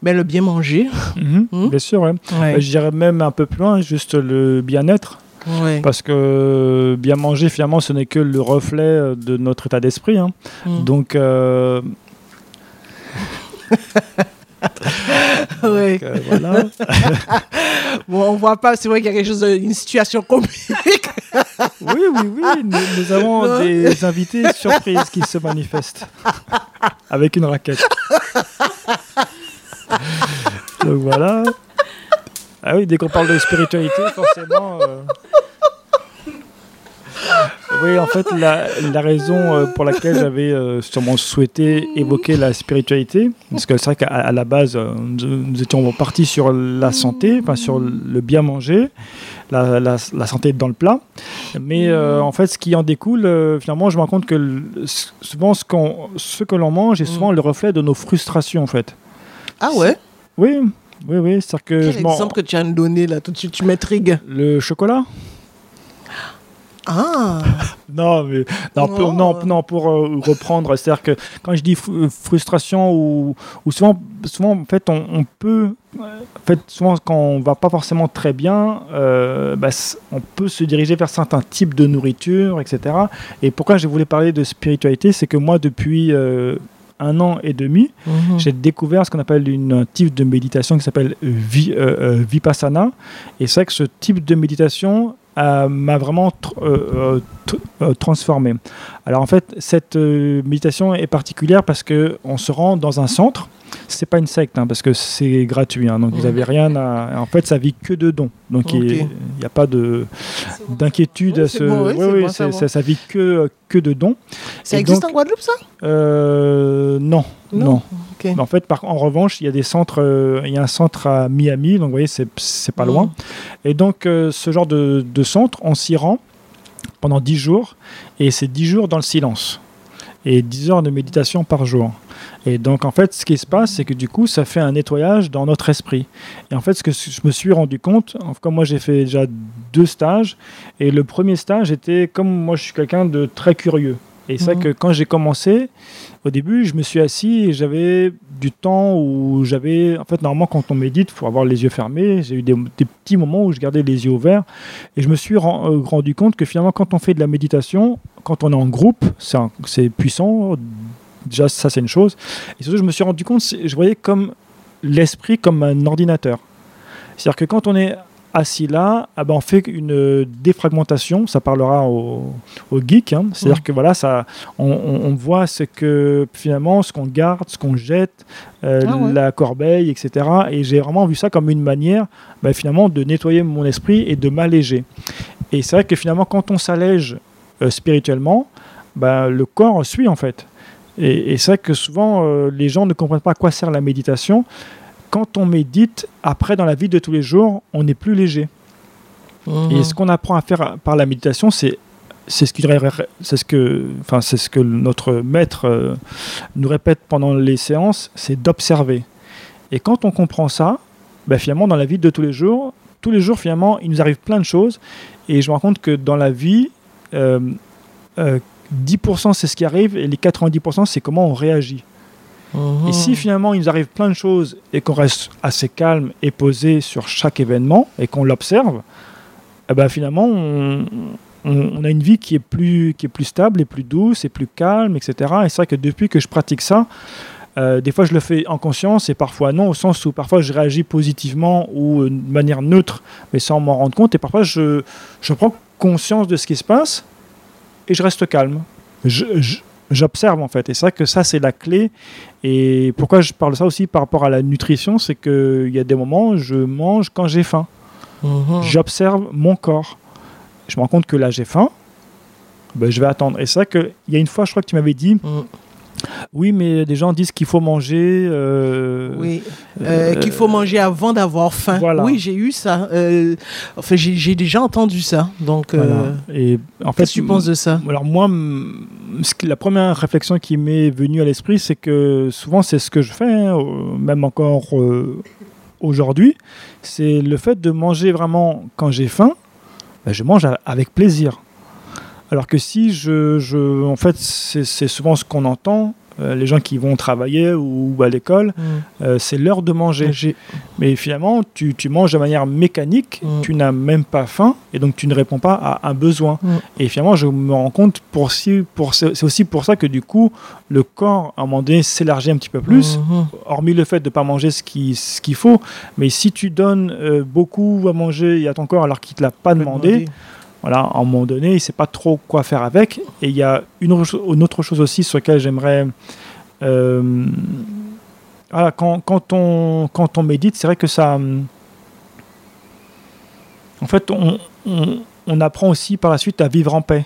[SPEAKER 3] ben, le bien manger?
[SPEAKER 4] Mhm,
[SPEAKER 3] Mhm. [laughs]
[SPEAKER 4] Bien sûr, ouais.
[SPEAKER 3] Ouais.
[SPEAKER 4] Je dirais même un peu plus loin, juste le bien-être.
[SPEAKER 3] Ouais.
[SPEAKER 4] Parce que bien manger, finalement, ce n'est que le reflet de notre état d'esprit. hein.
[SPEAKER 3] Mm.
[SPEAKER 4] Donc, [laughs]
[SPEAKER 3] Ouais.
[SPEAKER 4] euh, voilà. [laughs]
[SPEAKER 3] Bon, on voit pas, c'est vrai qu'il y a quelque chose, de- une situation compliquée. [laughs]
[SPEAKER 4] oui, oui, oui. Nous, nous avons
[SPEAKER 3] Non.
[SPEAKER 4] des invités surprises qui se manifestent avec une raquette. Donc voilà. Ah oui, dès qu'on parle de spiritualité, forcément. euh, Oui, en fait, la, la raison euh, pour laquelle j'avais euh, sûrement souhaité évoquer la spiritualité, parce que c'est vrai qu'à à la base, euh, nous, nous étions partis sur la santé, enfin sur le bien manger, la, la- la santé dans le plat. Mais euh, en fait, ce qui en découle, euh, finalement, je me rends compte que le- souvent, ce, que l'on mange est souvent le reflet de nos frustrations, en fait.
[SPEAKER 3] Ah ouais?
[SPEAKER 4] Oui, oui, oui. C'est-à-dire que
[SPEAKER 3] Quel
[SPEAKER 4] je
[SPEAKER 3] exemple que tu as donné là tout de suite Tu m'intrigues.
[SPEAKER 4] Le chocolat
[SPEAKER 3] Ah
[SPEAKER 4] Non, mais non, pour,
[SPEAKER 3] Oh.
[SPEAKER 4] non, non, pour euh, reprendre, c'est-à-dire que quand je dis fru- frustration ou, ou souvent, souvent en fait, on, on peut, en fait, souvent quand on va pas forcément très bien, euh, bah, on peut se diriger vers certains types de nourriture, etc. Et pourquoi je voulais parler de spiritualité, c'est que moi, depuis euh, un an et demi,
[SPEAKER 3] Mhm.
[SPEAKER 4] j'ai découvert ce qu'on appelle une, un type de méditation qui s'appelle vi- euh, euh, Vipassana. Et c'est vrai que ce type de méditation euh, m'a vraiment tr- euh, euh, tr- transformé. Alors en fait, cette méditation est particulière parce que on se rend dans un centre. C'est pas une secte hein, parce que c'est gratuit, hein, donc vous avez rien à. En fait, ça vit que de dons, donc il n'y a pas de d'inquiétude à ce.
[SPEAKER 3] bon, oui,
[SPEAKER 4] oui, ça, ça vit que que de dons.
[SPEAKER 3] Ça
[SPEAKER 4] Et
[SPEAKER 3] existe
[SPEAKER 4] donc-
[SPEAKER 3] en Guadeloupe ça?
[SPEAKER 4] Euh, non,
[SPEAKER 3] Non.
[SPEAKER 4] en fait, par, en revanche, il y a des centres, euh, il y a un centre à Miami, donc vous voyez, c'est, pas
[SPEAKER 3] Mhm.
[SPEAKER 4] loin. Et donc, euh, ce genre de, de centre, on s'y rend pendant 10 jours, et c'est 10 jours dans le silence, et 10 heures de méditation par jour. Et donc, en fait, ce qui se passe, c'est que du coup, ça fait un nettoyage dans notre esprit. Et en fait, ce que je me suis rendu compte, comme moi j'ai fait déjà deux stages, et le premier stage était, comme moi je suis quelqu'un de très curieux. Et c'est vrai
[SPEAKER 3] Mhm.
[SPEAKER 4] que quand j'ai commencé, au début, je me suis assis et j'avais du temps où j'avais. En fait, normalement, quand on médite, il faut avoir les yeux fermés. J'ai eu des, des petits moments où je gardais les yeux ouverts. Et je me suis euh, rendu compte que finalement, quand on fait de la méditation, quand on est en groupe, c'est puissant. Déjà, ça, c'est une chose. Et surtout, je me suis rendu compte, je voyais comme l'esprit comme un ordinateur. C'est-à-dire que quand on est assis là, ah ben on fait une défragmentation, ça parlera aux au geeks, hein. c'est-à-dire
[SPEAKER 3] Mhm.
[SPEAKER 4] que voilà, ça, on, on- on voit ce que finalement, ce qu'on garde, ce qu'on jette, euh,
[SPEAKER 3] Ah ouais.
[SPEAKER 4] la corbeille, etc. Et j'ai vraiment vu ça comme une manière ben, finalement de nettoyer mon esprit et de m'alléger. Et c'est vrai que finalement, quand on s'allège euh, spirituellement, ben, le corps suit en fait. Et, et c'est vrai que souvent, euh, les gens ne comprennent pas à quoi sert la méditation. Quand on médite, après, dans la vie de tous les jours, on est plus léger.
[SPEAKER 3] Mhm.
[SPEAKER 4] Et ce qu'on apprend à faire par la méditation, c'est c'est ce, ce que, enfin, c'est ce que notre maître euh, nous répète pendant les séances, c'est d'observer. Et quand on comprend ça, ben, finalement, dans la vie de tous les jours, tous les jours, finalement, il nous arrive plein de choses. Et je me rends compte que dans la vie, euh, euh, 10% c'est ce qui arrive et les 90% c'est comment on réagit. Et si finalement il nous arrive plein de choses et qu'on reste assez calme et posé sur chaque événement et qu'on l'observe, eh ben finalement on, on- on a une vie qui est, plus, qui est plus stable et plus douce et plus calme, etc. Et c'est vrai que depuis que je pratique ça, euh, des fois je le fais en conscience et parfois non, au sens où parfois je réagis positivement ou euh, de manière neutre, mais sans m'en rendre compte. Et parfois je, je prends conscience de ce qui se passe et je reste calme. Je- je- J'observe en fait. Et c'est vrai que ça, c'est la clé. Et pourquoi je parle ça aussi par rapport à la nutrition, c'est qu'il y a des moments, où je mange quand j'ai faim.
[SPEAKER 3] Mhm.
[SPEAKER 4] J'observe mon corps. Je me rends compte que là, j'ai faim. Ben, je vais attendre. Et c'est vrai qu'il y a une fois, je crois que tu m'avais dit,
[SPEAKER 3] Mhm.
[SPEAKER 4] Oui, mais des gens disent qu'il faut manger. euh,
[SPEAKER 3] Oui, euh, qu'il faut manger avant d'avoir faim.
[SPEAKER 4] voilà.
[SPEAKER 3] Oui, j'ai eu ça. Euh, enfin, j'ai déjà entendu ça. Donc,
[SPEAKER 4] voilà. Et en fait,
[SPEAKER 3] qu'est-ce que tu penses de ça?
[SPEAKER 4] Alors moi, la première réflexion qui m'est venue à l'esprit, c'est que souvent c'est ce que je fais, hein, même encore aujourd'hui, c'est le fait de manger vraiment quand j'ai faim, ben, je mange avec plaisir. Alors que si je, je en fait, c'est souvent ce qu'on entend, euh, les gens qui vont travailler ou, à l'école,
[SPEAKER 3] Mhm.
[SPEAKER 4] euh, c'est l'heure de manger. Mais finalement, tu, tu manges de manière mécanique,
[SPEAKER 3] Mm.
[SPEAKER 4] tu n'as même pas faim, et donc tu ne réponds pas à un besoin.
[SPEAKER 3] Mm.
[SPEAKER 4] Et finalement, je me rends compte, pour, si, pour, c'est aussi pour ça que du coup, le corps, à un moment donné, s'élargit un petit peu plus,
[SPEAKER 3] Mhm.
[SPEAKER 4] hormis le fait de ne pas manger ce qu'il ce qu'il faut. Mais si tu donnes euh, beaucoup à manger à ton corps alors qu'il ne te l'a pas demandé, voilà, à un moment donné, il ne sait pas trop quoi faire avec. Et il y a une, autre chose aussi sur laquelle j'aimerais euh, ah, quand, quand, on, quand on médite, c'est vrai que ça. En fait, on, on apprend aussi par la suite à vivre en paix.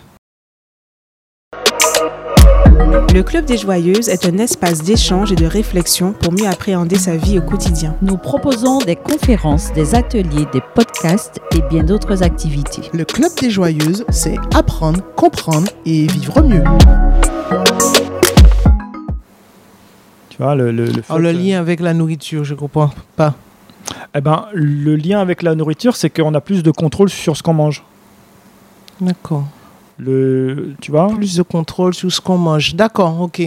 [SPEAKER 1] Le Club des Joyeuses est un espace d'échange et de réflexion pour mieux appréhender sa vie au quotidien.
[SPEAKER 2] Nous proposons des conférences, des ateliers, des podcasts et bien d'autres activités.
[SPEAKER 3] Le Club des Joyeuses, c'est apprendre, comprendre et vivre mieux.
[SPEAKER 4] Tu vois, le, le, le
[SPEAKER 3] Alors, le
[SPEAKER 4] euh,
[SPEAKER 3] lien avec la nourriture, je comprends pas.
[SPEAKER 4] eh ben, le lien avec la nourriture, c'est qu'on a plus de contrôle sur ce qu'on mange.
[SPEAKER 3] D'accord.
[SPEAKER 4] Le, tu vois?
[SPEAKER 3] Plus de contrôle sur ce qu'on mange. D'accord, ok.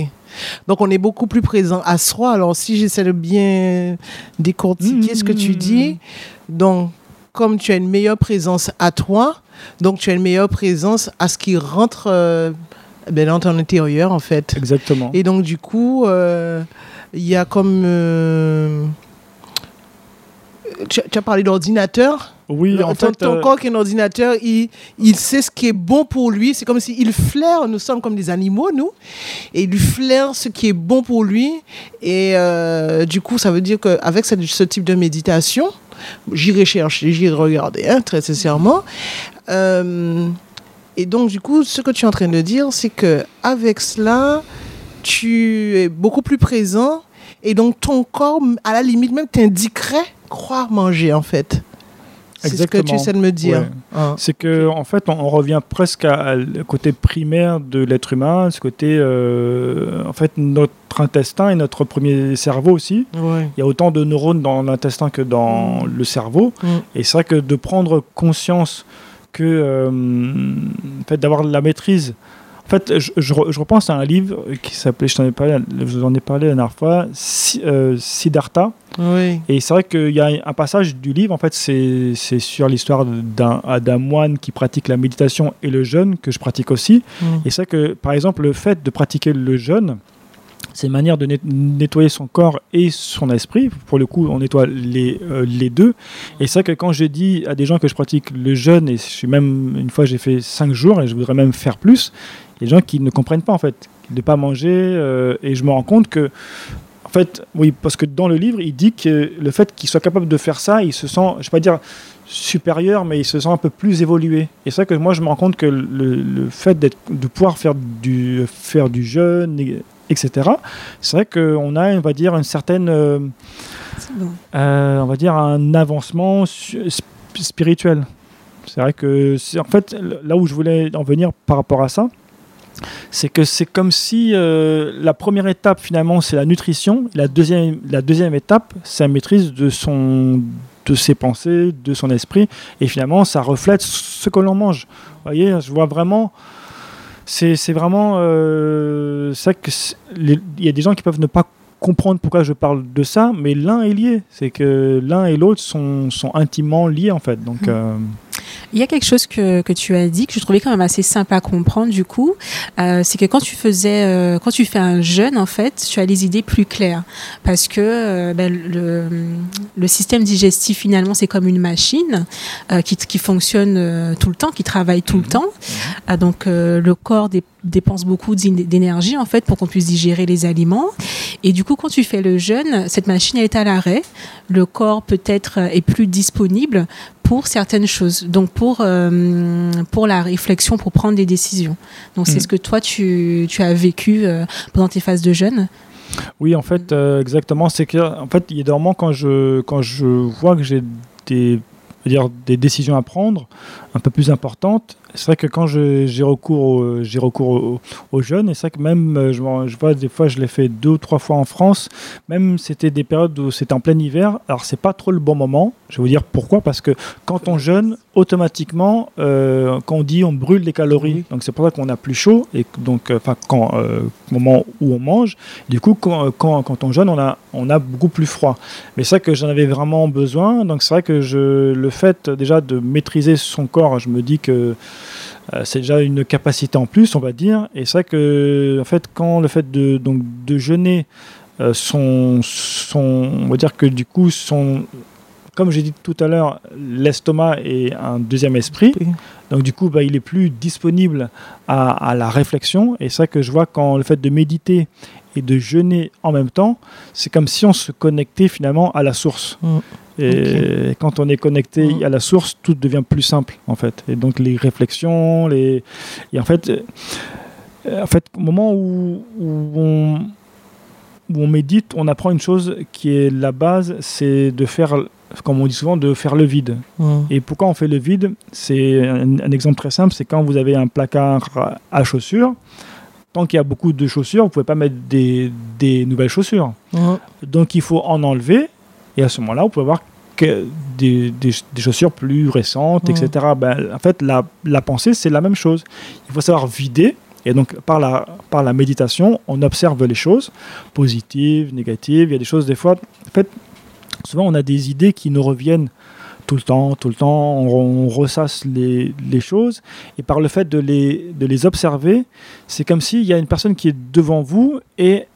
[SPEAKER 3] Donc, on est beaucoup plus présent à soi. Alors, si j'essaie de bien décortiquer ce que tu
[SPEAKER 4] Mmh.
[SPEAKER 3] dis, donc, comme tu as une meilleure présence à toi, donc tu as une meilleure présence à ce qui rentre euh, ben, dans ton intérieur, en fait.
[SPEAKER 4] Exactement.
[SPEAKER 3] Et donc, du coup, euh, il y a comme. euh, tu, tu as parlé d'ordinateur?
[SPEAKER 4] Oui,
[SPEAKER 3] Le-
[SPEAKER 4] en
[SPEAKER 3] ton,
[SPEAKER 4] fait,
[SPEAKER 3] ton
[SPEAKER 4] euh,
[SPEAKER 3] corps qui est un ordinateur, il, il sait ce qui est bon pour lui. C'est comme s'il flaire, nous sommes comme des animaux, nous, et il lui flaire ce qui est bon pour lui. Et euh, du coup, ça veut dire qu'avec ce, ce type de méditation, j'irai chercher, j'irai regarder, hein, très sincèrement. Euh, et donc, du coup, ce que tu es en train de dire, c'est que avec cela, tu es beaucoup plus présent. Et donc, ton corps, à la limite, même t'indiquerait croire manger, en fait. C'est ce que tu essaies de me dire.
[SPEAKER 4] Ouais.
[SPEAKER 3] Hein.
[SPEAKER 4] C'est que en fait, on, on revient presque à, à le côté primaire de l'être humain, ce côté, euh, en fait, notre intestin et notre premier cerveau aussi.
[SPEAKER 3] Ouais.
[SPEAKER 4] Il y a autant de neurones dans l'intestin que dans le cerveau.
[SPEAKER 3] Mm.
[SPEAKER 4] Et c'est vrai que de prendre conscience que, euh, en fait, d'avoir la maîtrise. En fait, je, je re- je repense à un livre qui s'appelait, je t'en ai parlé, je vous en ai parlé la dernière fois, euh, Siddhartha.
[SPEAKER 3] Oui.
[SPEAKER 4] Et c'est vrai qu'il y a un passage du livre, en fait, c'est sur l'histoire d'un d'un moine qui pratique la méditation et le jeûne, que je pratique aussi.
[SPEAKER 3] Mm.
[SPEAKER 4] Et c'est vrai que, par exemple, le fait de pratiquer le jeûne, c'est une manière de net- nettoyer son corps et son esprit. Pour le coup, on nettoie les, euh, les deux. Et c'est vrai que quand je dis à des gens que je pratique le jeûne, et je suis même, une fois j'ai fait cinq jours et je voudrais même faire plus, il y a des gens qui ne comprennent pas en fait, de pas manger. euh, et je me rends compte que, en fait, oui, parce que dans le livre, il dit que le fait qu'il soit capable de faire ça, il se sent, je ne vais pas dire supérieur, mais il se sent un peu plus évolué. Et c'est vrai que moi, je me rends compte que le, le fait de pouvoir faire du, faire du jeûne, etc., c'est vrai qu'on a, on va dire, une certaine, euh,
[SPEAKER 1] bon.
[SPEAKER 4] euh, on va dire, un avancement spirituel. C'est vrai que, en fait, là où je voulais en venir par rapport à ça, c'est que c'est comme si euh, la première étape finalement c'est la nutrition, la deuxième, la deuxième étape c'est la maîtrise de son de ses pensées, de son esprit, et finalement ça reflète ce que l'on mange. Vous voyez, je vois vraiment, c'est vraiment, euh, vrai que il y a des gens qui peuvent ne pas comprendre pourquoi je parle de ça, mais l'un est lié, c'est que l'un et l'autre sont, sont intimement liés en fait. Donc euh,
[SPEAKER 1] Il y a quelque chose que, que tu as dit que je trouvais quand même assez simple à comprendre du coup, euh, c'est que quand tu faisais, euh, quand tu fais un jeûne en fait, tu as les idées plus claires parce que euh, ben, le, le système digestif finalement c'est comme une machine qui, qui fonctionne tout le temps, qui travaille tout le temps. Ah, donc le corps dé- dépense beaucoup d'énergie en fait pour qu'on puisse digérer les aliments. Et du coup quand tu fais le jeûne, cette machine elle est à l'arrêt, le corps peut-être est plus disponible pour certaines choses, donc pour, euh, pour la réflexion, pour prendre des décisions. Donc c'est
[SPEAKER 4] Mhm.
[SPEAKER 1] ce que toi tu, tu as vécu euh, pendant tes phases de jeûne.
[SPEAKER 4] Oui, en fait, euh, exactement. C'est que, en fait, il y a des moments quand je, quand je vois que j'ai des, dire, des décisions à prendre un peu plus importantes, c'est vrai que quand j'ai recours, au, j'ai recours au, au jeûne, et c'est vrai que même, euh, je, je vois des fois, je l'ai fait deux ou trois fois en France, même c'était des périodes où c'était en plein hiver, alors c'est pas trop le bon moment. Je vais vous dire pourquoi, parce que quand on jeûne, automatiquement, euh, quand on dit on brûle des calories,
[SPEAKER 3] Oui.
[SPEAKER 4] donc c'est pour ça qu'on a plus chaud, et donc, euh, enfin, quand, euh, moment où on mange, du coup, quand, quand, quand on jeûne, on a, on a beaucoup plus froid. Mais c'est vrai que j'en avais vraiment besoin. Donc c'est vrai que je, le fait déjà de maîtriser son corps, je me dis que c'est déjà une capacité en plus, on va dire. Et c'est vrai que en fait, quand le fait de, donc, jeûner, euh, son, son, on va dire que du coup, son, comme j'ai dit tout à l'heure, l'estomac est un deuxième esprit. Donc du coup, bah, il est plus disponible à, à la réflexion. Et ça que je vois quand le fait de méditer et de jeûner en même temps, c'est comme si on se connectait finalement à la source.
[SPEAKER 3] Mm.
[SPEAKER 4] Et quand on est connecté
[SPEAKER 3] Mm.
[SPEAKER 4] à la source, tout devient plus simple en fait. Et donc les réflexions, les et en fait, euh, en fait, au moment où, où on où on médite, on apprend une chose qui est la base, c'est de faire, comme on dit souvent, de faire le vide.
[SPEAKER 3] Mm.
[SPEAKER 4] Et pourquoi on fait le vide? C'est un, un exemple très simple, c'est quand vous avez un placard à chaussures, tant qu'il y a beaucoup de chaussures, vous ne pouvez pas mettre des, des nouvelles chaussures.
[SPEAKER 3] Mm.
[SPEAKER 4] Donc il faut en enlever, et à ce moment-là, vous pouvez avoir que des, des- des chaussures plus récentes, etc. Ben, en fait, la, la pensée, c'est la même chose. Il faut savoir vider, et donc par la, par la méditation, on observe les choses, positives, négatives. Il y a des choses, des fois, en fait, souvent on a des idées qui nous reviennent tout le temps, tout le temps, on, on ressasse les, les choses, et par le fait de les, de les observer, c'est comme s'il y a une personne qui est devant vous, et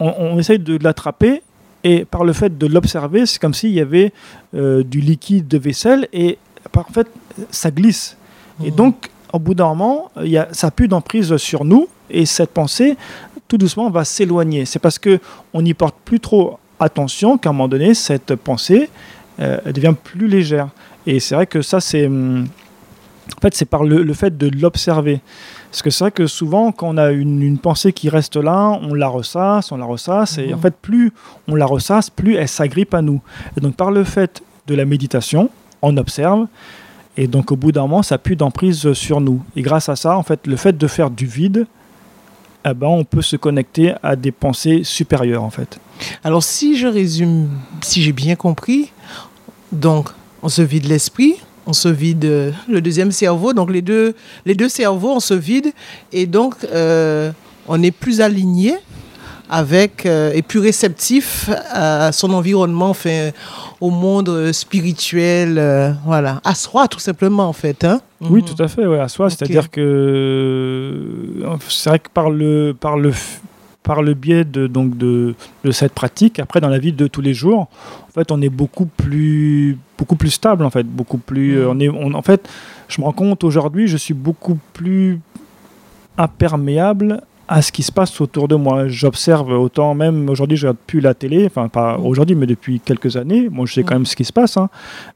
[SPEAKER 4] on, on essaye de l'attraper, et par le fait de l'observer, c'est comme s'il y avait euh, du liquide de vaisselle, et par en fait, ça glisse. Et
[SPEAKER 3] Mhm.
[SPEAKER 4] donc, au bout d'un moment, il y a, ça d'emprise sur nous, et cette pensée, tout doucement, va s'éloigner. C'est parce que on n'y porte plus trop attention qu'à un moment donné, cette pensée euh, devient plus légère. Et c'est vrai que ça, c'est hum, en fait, c'est par le, le fait de l'observer. Parce que c'est vrai que souvent, quand on a une, une pensée qui reste là, on la ressasse, on la ressasse, et
[SPEAKER 3] Mhm.
[SPEAKER 4] en fait, plus on la ressasse, plus elle s'agrippe à nous. Et donc, par le fait de la méditation, on observe, et donc au bout d'un moment, ça n'a plus d'emprise sur nous. Et grâce à ça, en fait, le fait de faire du vide, eh ben, on peut se connecter à des pensées supérieures, en fait.
[SPEAKER 3] Alors, si je résume, si j'ai bien compris, donc, on se vide l'esprit, on se vide euh, le deuxième cerveau, donc les deux, les deux cerveaux, on se vide, et donc, euh, on est plus aligné avec, euh, et plus réceptif à son environnement, enfin, au monde euh, spirituel, euh, voilà, à soi, tout simplement, en fait. Hein?
[SPEAKER 4] Oui,
[SPEAKER 3] Mhm.
[SPEAKER 4] tout à fait, ouais, à soi. C'est-à-dire que euh, c'est vrai que par le, par le, par le biais de, donc de, de cette pratique, après dans la vie de tous les jours, en fait, on est beaucoup plus, beaucoup plus stable, en fait, beaucoup plus. euh,
[SPEAKER 3] Mhm.
[SPEAKER 4] on est, on- en fait, je me rends compte aujourd'hui, je suis beaucoup plus imperméable à ce qui se passe autour de moi. J'observe autant, même aujourd'hui, je regarde plus la télé, enfin pas
[SPEAKER 3] Mhm.
[SPEAKER 4] aujourd'hui, mais depuis quelques années. Moi, je sais quand
[SPEAKER 3] Mhm.
[SPEAKER 4] même ce qui se passe, hein,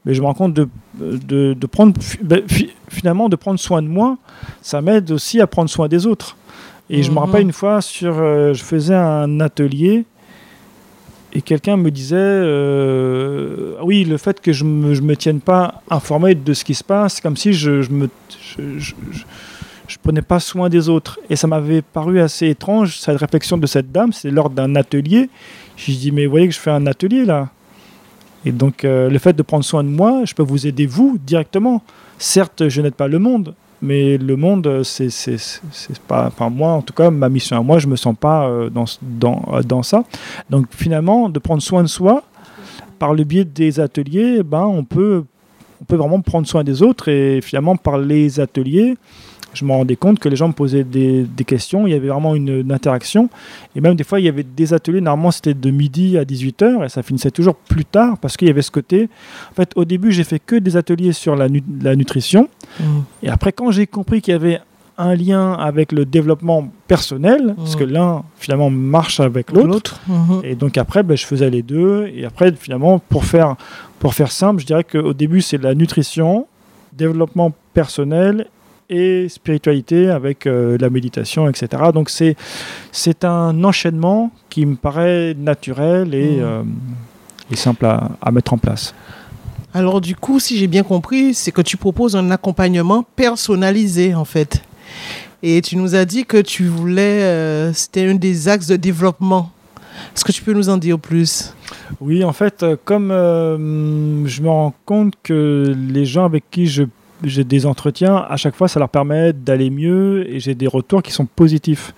[SPEAKER 4] mais je me rends compte de, de, de prendre, ben, fi- finalement, de prendre soin de moi, ça m'aide aussi à prendre soin des autres. Et je me
[SPEAKER 3] Mhm.
[SPEAKER 4] rappelle une fois, sur, euh, je faisais un atelier et quelqu'un me disait euh, oui, le fait que je me, je me tienne pas informé de ce qui se passe, comme si je, je me. je- je- je- prenais pas soin des autres. Et ça m'avait paru assez étrange, cette réflexion de cette dame, c'est lors d'un atelier. Je dis, mais vous voyez que je fais un atelier là. Et donc, euh, le fait de prendre soin de moi, je peux vous aider vous directement. Certes, je n'aide pas le monde, mais le monde, c'est pas. Enfin, moi, en tout cas, ma mission à moi, je me sens pas euh, dans, dans, dans ça. Donc, finalement, de prendre soin de soi, par le biais des ateliers, ben, on peut, on peut vraiment prendre soin des autres. Et finalement, par les ateliers, je me rendais compte que les gens me posaient des, des questions, il y avait vraiment une, une interaction. Et même des fois, il y avait des ateliers, normalement c'était de midi à 18h, et ça finissait toujours plus tard, parce qu'il y avait ce côté... En fait, au début, j'ai fait que des ateliers sur la, nu- la nutrition,
[SPEAKER 3] Mhm.
[SPEAKER 4] et après, quand j'ai compris qu'il y avait un lien avec le développement personnel, parce que l'un, finalement, marche avec l'autre.
[SPEAKER 3] Mhm.
[SPEAKER 4] et donc après, ben, je faisais les deux. Et après, finalement, pour faire, pour faire simple, je dirais qu'au début, c'est la nutrition, développement personnel et spiritualité avec euh, la méditation, etc. Donc c'est, c'est un enchaînement qui me paraît naturel et,
[SPEAKER 3] Mhm.
[SPEAKER 4] euh, et simple à, à mettre en place.
[SPEAKER 3] Alors du coup, si j'ai bien compris, c'est que tu proposes un accompagnement personnalisé en fait. Et tu nous as dit que tu voulais, euh, c'était un des axes de développement. Est-ce que tu peux nous en dire plus?
[SPEAKER 4] Oui, en fait, comme euh, je me rends compte que les gens avec qui je j'ai des entretiens, à chaque fois, ça leur permet d'aller mieux et j'ai des retours qui sont positifs.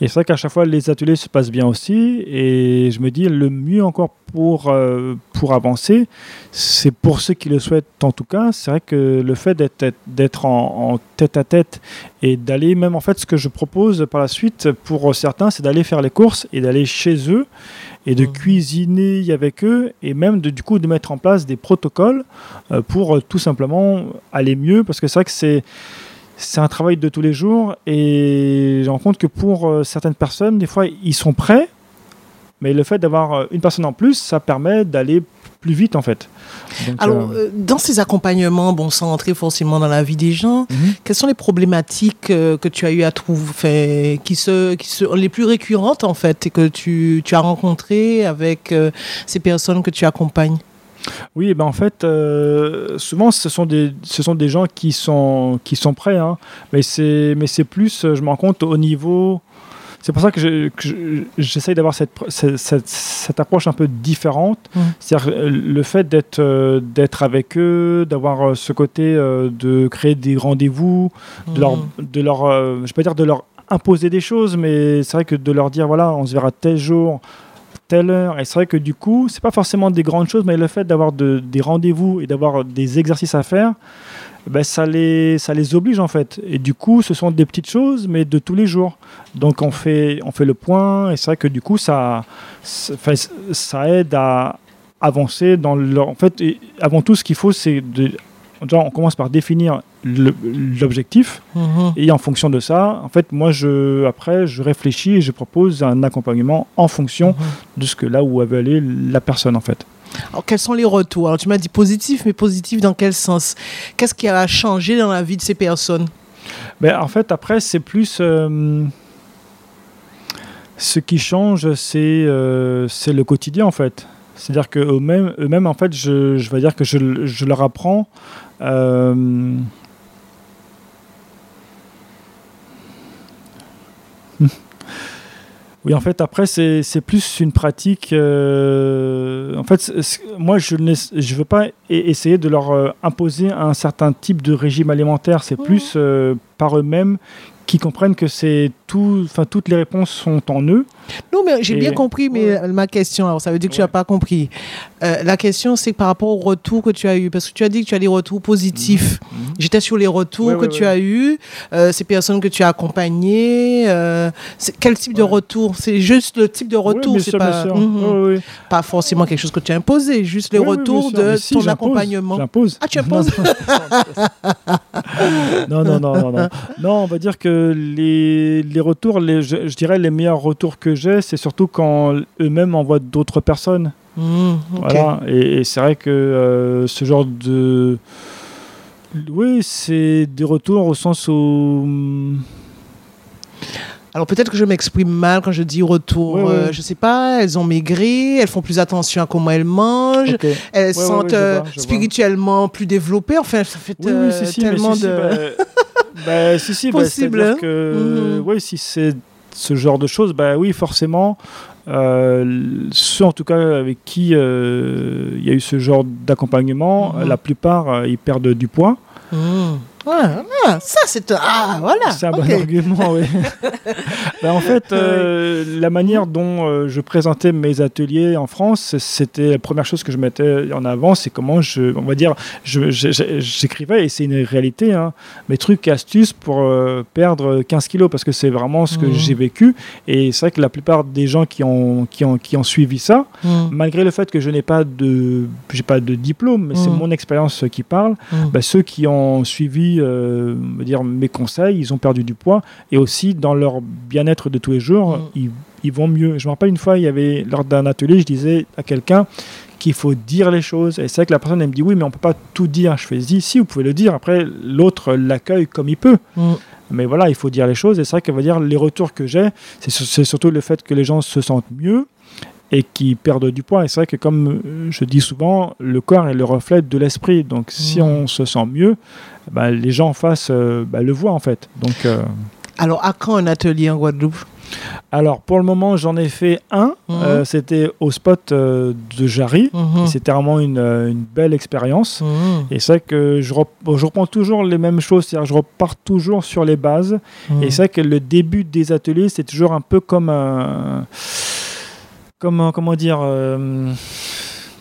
[SPEAKER 4] Et c'est vrai qu'à chaque fois, les ateliers se passent bien aussi. Et je me dis, le mieux encore pour, euh, pour avancer, c'est pour ceux qui le souhaitent en tout cas. C'est vrai que le fait d'être, d'être en, en tête à tête et d'aller, même en fait, ce que je propose par la suite pour certains, c'est d'aller faire les courses et d'aller chez eux et de
[SPEAKER 3] Mhm.
[SPEAKER 4] cuisiner avec eux et même de, du coup de mettre en place des protocoles euh, pour euh, tout simplement aller mieux parce que c'est vrai que c'est c'est un travail de tous les jours et je rends compte que pour euh, certaines personnes, des fois, ils sont prêts, mais le fait d'avoir une personne en plus, ça permet d'aller plus vite en fait. Donc,
[SPEAKER 3] Alors,
[SPEAKER 4] euh,
[SPEAKER 3] euh, dans ces accompagnements, bon, sans entrer forcément dans la vie des gens,
[SPEAKER 4] mhm.
[SPEAKER 3] quelles sont les problématiques euh, que tu as eu à trouver, qui, se, qui sont les plus récurrentes en fait, et que tu, tu as rencontrées avec euh, ces personnes que tu accompagnes?
[SPEAKER 4] Oui, ben en fait, euh, souvent ce sont des ce sont des gens qui sont qui sont prêts, hein, mais c'est mais c'est plus, je me rends compte au niveau. C'est pour ça que je- que je- j'essaye d'avoir cette, cette, approche un peu différente.
[SPEAKER 3] Mhm.
[SPEAKER 4] C'est-à-dire euh, le fait d'être euh, d'être avec eux, d'avoir euh, ce côté euh, de créer des rendez-vous, de leur,
[SPEAKER 3] Mhm.
[SPEAKER 4] de leur euh, je pas dire de leur imposer des choses, mais c'est vrai que de leur dire voilà, on se verra tel jour, telle heure. Et c'est vrai que du coup, c'est pas forcément des grandes choses, mais le fait d'avoir de- des rendez-vous et d'avoir des exercices à faire, ben, ça, les, ça les oblige en fait. Et du coup, ce sont des petites choses, mais de tous les jours. Donc on fait, on fait le point, et c'est vrai que du coup, ça, ça, aide à avancer dans leur. En fait, avant tout, ce qu'il faut, c'est de. On commence par définir l'objectif.
[SPEAKER 3] Mhm.
[SPEAKER 4] Et en fonction de ça, en fait, moi, je, après, je réfléchis et je propose un accompagnement en fonction
[SPEAKER 3] Mhm.
[SPEAKER 4] de ce que là où veut aller la personne, en fait.
[SPEAKER 3] Alors, quels sont les retours? Alors, tu m'as dit positif, mais positif dans quel sens? Qu'est-ce qui a changé dans la vie de ces personnes?
[SPEAKER 4] Ben, en fait, après, c'est plus. euh, ce qui change, c'est euh, c'est le quotidien, en fait. C'est-à-dire qu'eux-mêmes, eux-mêmes, en fait, je, je vais dire que je, je leur apprends. Euh, [laughs] Oui, en fait, après, c'est plus une pratique. euh, En fait, moi, je ne je veux pas e- essayer de leur euh, imposer un certain type de régime alimentaire. C'est plus euh, par eux-mêmes qui comprennent que c'est tout, enfin, toutes les réponses sont en eux.
[SPEAKER 3] Non, mais j'ai
[SPEAKER 4] Et-
[SPEAKER 3] bien compris, mais
[SPEAKER 4] Ouais.
[SPEAKER 3] ma question, alors ça veut dire que tu n'as pas compris. Euh, la question, c'est par rapport au retour que tu as eu, parce que tu as dit que tu as des retours positifs. J'étais sur les retours
[SPEAKER 4] Ouais,
[SPEAKER 3] que tu as eus, euh, ces personnes que tu as accompagnées. euh, quel type de retour? C'est juste le type de retour, c'est pas. Mhm. Pas forcément quelque chose que tu as imposé, juste les retours de
[SPEAKER 4] si,
[SPEAKER 3] ton accompagnement. Ah, tu [laughs] imposes?
[SPEAKER 4] Non, non, non, non, non. Non, on va dire que les, les retours, les, je, je dirais les meilleurs retours que j'ai, c'est surtout quand eux-mêmes envoient d'autres personnes.
[SPEAKER 3] Ok.
[SPEAKER 4] Voilà. Et, et c'est vrai que euh, ce genre de. Oui, c'est des retours au sens où. hum,
[SPEAKER 3] Alors peut-être que je m'exprime mal quand je dis retour.
[SPEAKER 4] Ouais, ouais.
[SPEAKER 3] euh, je sais pas, elles ont maigri, elles font plus attention à comment elles mangent. elles
[SPEAKER 4] ouais,
[SPEAKER 3] se
[SPEAKER 4] ouais,
[SPEAKER 3] sentent
[SPEAKER 4] vois,
[SPEAKER 3] euh,
[SPEAKER 4] vois.
[SPEAKER 3] spirituellement plus développées. Enfin, ça fait
[SPEAKER 4] Oui, oui, si, si, mais
[SPEAKER 3] tellement
[SPEAKER 4] si,
[SPEAKER 3] de.
[SPEAKER 4] bah, [laughs] bah, si, si, bah,
[SPEAKER 3] Possible, hein.
[SPEAKER 4] que,
[SPEAKER 3] Mhm.
[SPEAKER 4] oui, si c'est ce genre de choses, bah oui, forcément, euh, ceux en tout cas avec qui euh, il y a eu ce genre d'accompagnement,
[SPEAKER 3] Mhm.
[SPEAKER 4] la plupart, euh, ils perdent du poids.
[SPEAKER 3] Mmh. Ah, ah, ça c'est un- ah voilà.
[SPEAKER 4] C'est un bon argument, oui. [laughs] Ben, en fait, euh, la manière dont euh, je présentais mes ateliers en France, c'était la première chose que je mettais en avant, c'est comment je, on va dire, j'écrivais, et c'est une réalité, hein, mes trucs et astuces pour euh, perdre 15 kilos, parce que c'est vraiment ce que
[SPEAKER 3] Mhm.
[SPEAKER 4] j'ai vécu. Et c'est vrai que la plupart des gens qui ont, qui ont, qui ont suivi ça,
[SPEAKER 3] Mmh.
[SPEAKER 4] malgré le fait que je n'ai pas de, pas de diplôme, mais c'est
[SPEAKER 3] Mhm.
[SPEAKER 4] mon expérience qui parle,
[SPEAKER 3] Mmh.
[SPEAKER 4] bah, ceux qui ont suivi euh, on va dire, mes conseils, ils ont perdu du poids et aussi dans leur bien-être de tous les jours,
[SPEAKER 3] Mm.
[SPEAKER 4] ils, ils vont mieux. Je me rappelle une fois, il y avait lors d'un atelier, je disais à quelqu'un qu'il faut dire les choses. Et c'est vrai que la personne elle me dit oui, mais on peut pas tout dire. Je fais si, si, vous pouvez le dire. Après, l'autre l'accueille comme il peut.
[SPEAKER 3] Mmh.
[SPEAKER 4] Mais voilà, il faut dire les choses. Et c'est vrai qu'elle va dire les retours que j'ai, c'est surtout le fait que les gens se sentent mieux et qui perdent du poids. Et c'est vrai que comme euh, je dis souvent, le corps est le reflet de l'esprit. Donc si
[SPEAKER 3] Mhm.
[SPEAKER 4] on se sent mieux, bah, les gens en face euh, bah, le voient en fait. Donc, euh,
[SPEAKER 3] Alors à quand un atelier en Guadeloupe?
[SPEAKER 4] Alors pour le moment, j'en ai fait un. Euh, C'était au spot de Jarry.
[SPEAKER 3] Mmh.
[SPEAKER 4] C'était vraiment une, une belle expérience.
[SPEAKER 3] Mmh.
[SPEAKER 4] Et c'est vrai que je, rep- je reprends toujours les mêmes choses, c'est-à-dire je repars toujours sur les bases.
[SPEAKER 3] Mmh.
[SPEAKER 4] Et c'est vrai que le début des ateliers, c'est toujours un peu comme un. Comme un- comment dire. euh,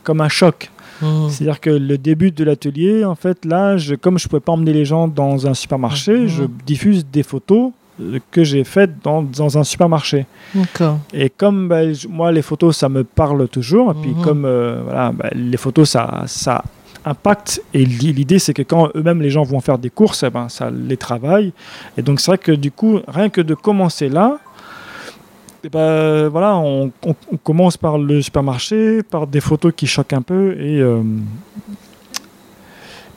[SPEAKER 4] comme un choc.
[SPEAKER 3] Mmh.
[SPEAKER 4] C'est-à-dire que le début de l'atelier, en fait, là, je, comme je ne pouvais pas emmener les gens dans un supermarché,
[SPEAKER 3] Mhm.
[SPEAKER 4] je diffuse des photos euh, que j'ai faites dans, dans un supermarché. Et comme bah, moi, les photos, ça me parle toujours, et puis
[SPEAKER 3] Mhm.
[SPEAKER 4] comme euh, voilà, bah, les photos, ça, ça, impact. Et l'i- l'idée, c'est que quand eux-mêmes, les gens vont faire des courses, eh ben, ça les travaille. Et donc, c'est vrai que du coup, rien que de commencer là, eh ben, voilà, on, on- on commence par le supermarché, par des photos qui choquent un peu. Et, euh,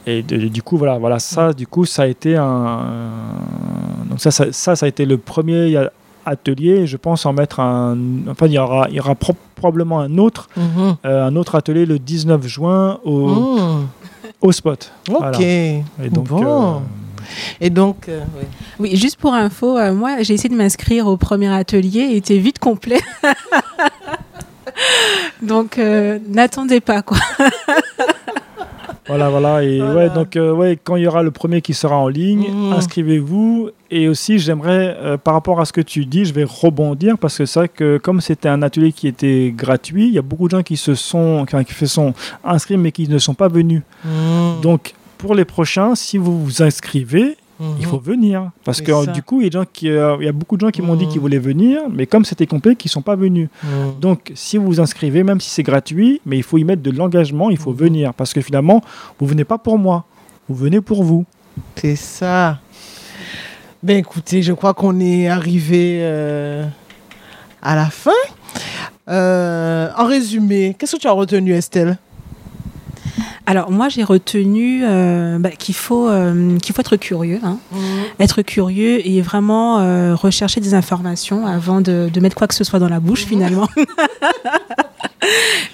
[SPEAKER 4] et de- du coup, voilà, voilà, ça, du coup, ça a été un. Donc, ça, ça, ça, ça a été le premier atelier. Je pense en mettre un. Enfin, il y aura, il y aura pro- probablement un autre,
[SPEAKER 3] Mhm.
[SPEAKER 4] euh, un autre atelier le 19 juin au,
[SPEAKER 3] Mm.
[SPEAKER 4] au spot.
[SPEAKER 3] Ok.
[SPEAKER 4] Voilà. Et donc,
[SPEAKER 3] Bon.
[SPEAKER 4] euh,
[SPEAKER 3] Et donc, euh, oui.
[SPEAKER 1] Oui, juste pour info, euh, moi j'ai essayé de m'inscrire au premier atelier, il était vite complet. [laughs] Donc euh, n'attendez pas quoi. [laughs]
[SPEAKER 4] Voilà, voilà. Et
[SPEAKER 3] Voilà.
[SPEAKER 4] ouais, donc, euh, ouais, quand il y aura le premier qui sera en ligne,
[SPEAKER 3] Mhm.
[SPEAKER 4] inscrivez-vous. Et aussi, j'aimerais, euh, par rapport à ce que tu dis, je vais rebondir parce que c'est vrai que comme c'était un atelier qui était gratuit, il y a beaucoup de gens qui se sont, qui se sont inscrits mais qui ne sont pas venus.
[SPEAKER 3] Mm.
[SPEAKER 4] Donc, pour les prochains, si vous vous inscrivez, il faut venir. Parce
[SPEAKER 3] C'est
[SPEAKER 4] que
[SPEAKER 3] ça.
[SPEAKER 4] du coup, il y, a des gens qui, euh, il y a beaucoup de gens qui m'ont dit
[SPEAKER 3] Mhm.
[SPEAKER 4] qu'ils voulaient venir, mais comme c'était complet, qui ne sont pas venus.
[SPEAKER 3] Mm.
[SPEAKER 4] Donc, si vous vous inscrivez, même si c'est gratuit, mais il faut y mettre de l'engagement, il faut
[SPEAKER 3] Mhm.
[SPEAKER 4] venir. Parce que finalement, vous venez pas pour moi, vous venez pour vous.
[SPEAKER 3] C'est ça. Ben écoutez, je crois qu'on est arrivé euh, à la fin. Euh, en résumé, qu'est-ce que tu as retenu, Estelle?
[SPEAKER 1] Alors moi j'ai retenu euh, bah, qu'il faut, euh, qu'il faut être curieux. hein. Être curieux et vraiment euh, rechercher des informations avant de, de mettre quoi que ce soit dans la bouche finalement. [laughs]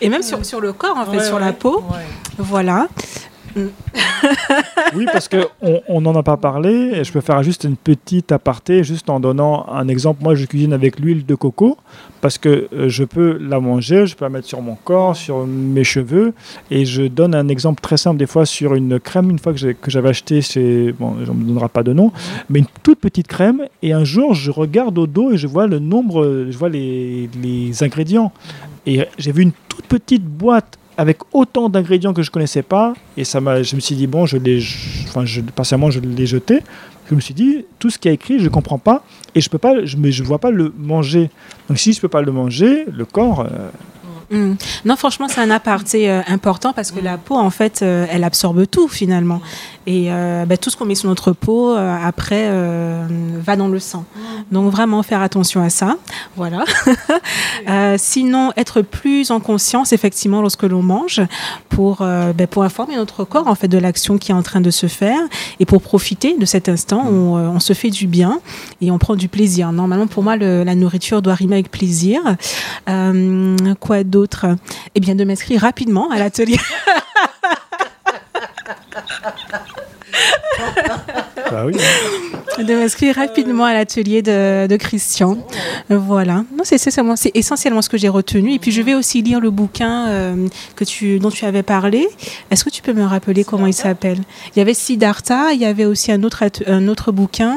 [SPEAKER 1] et même sur, sur le corps en fait, sur la peau. Voilà.
[SPEAKER 4] Oui, parce qu'on on n'en a pas parlé, et je peux faire juste une petite aparté, juste en donnant un exemple. Moi, je cuisine avec l'huile de coco, parce que euh, je peux la manger, je peux la mettre sur mon corps, sur mes cheveux, et je donne un exemple très simple, des fois, sur une crème, une fois que j'avais acheté chez, bon, on ne me donnera pas de nom, mais une toute petite crème, et un jour, je regarde au dos et je vois le nombre, je vois les ingrédients. Et j'ai vu une toute petite boîte avec autant d'ingrédients que je connaissais pas, et ça m'a, je me suis dit bon, je l'ai, enfin, je, partiellement, je l'ai jeté. Je me suis dit tout ce qui est écrit, je comprends pas, et je peux pas, je, mais je vois pas le manger. Donc si je peux pas le manger, le corps, euh,
[SPEAKER 1] Mm. Non, franchement, c'est un aparté euh, important parce que la peau, en fait, euh, elle absorbe tout finalement. Et euh, bah, tout ce qu'on met sur notre peau, après, va dans le sang. Donc, vraiment faire attention à ça. Voilà. [laughs] Sinon, être plus en conscience, effectivement, lorsque l'on mange, pour, bah, pour informer notre corps, en fait, de l'action qui est en train de se faire et pour profiter de cet instant où on se fait du bien et on prend du plaisir. Normalement, pour moi, le- la nourriture doit rimer avec plaisir. Quoi d'autre Eh bien, de m'inscrire rapidement à l'atelier. [laughs]
[SPEAKER 4] bah oui.
[SPEAKER 1] De m'inscrire rapidement à l'atelier de, de Christian. Voilà. Non, c'est essentiellement, c'est essentiellement ce que j'ai retenu. Et puis, je vais aussi lire le bouquin euh, que tu, dont tu avais parlé. Est-ce que tu peux me rappeler comment il s'appelle? Il y avait Siddhartha, il y avait aussi un autre, un autre bouquin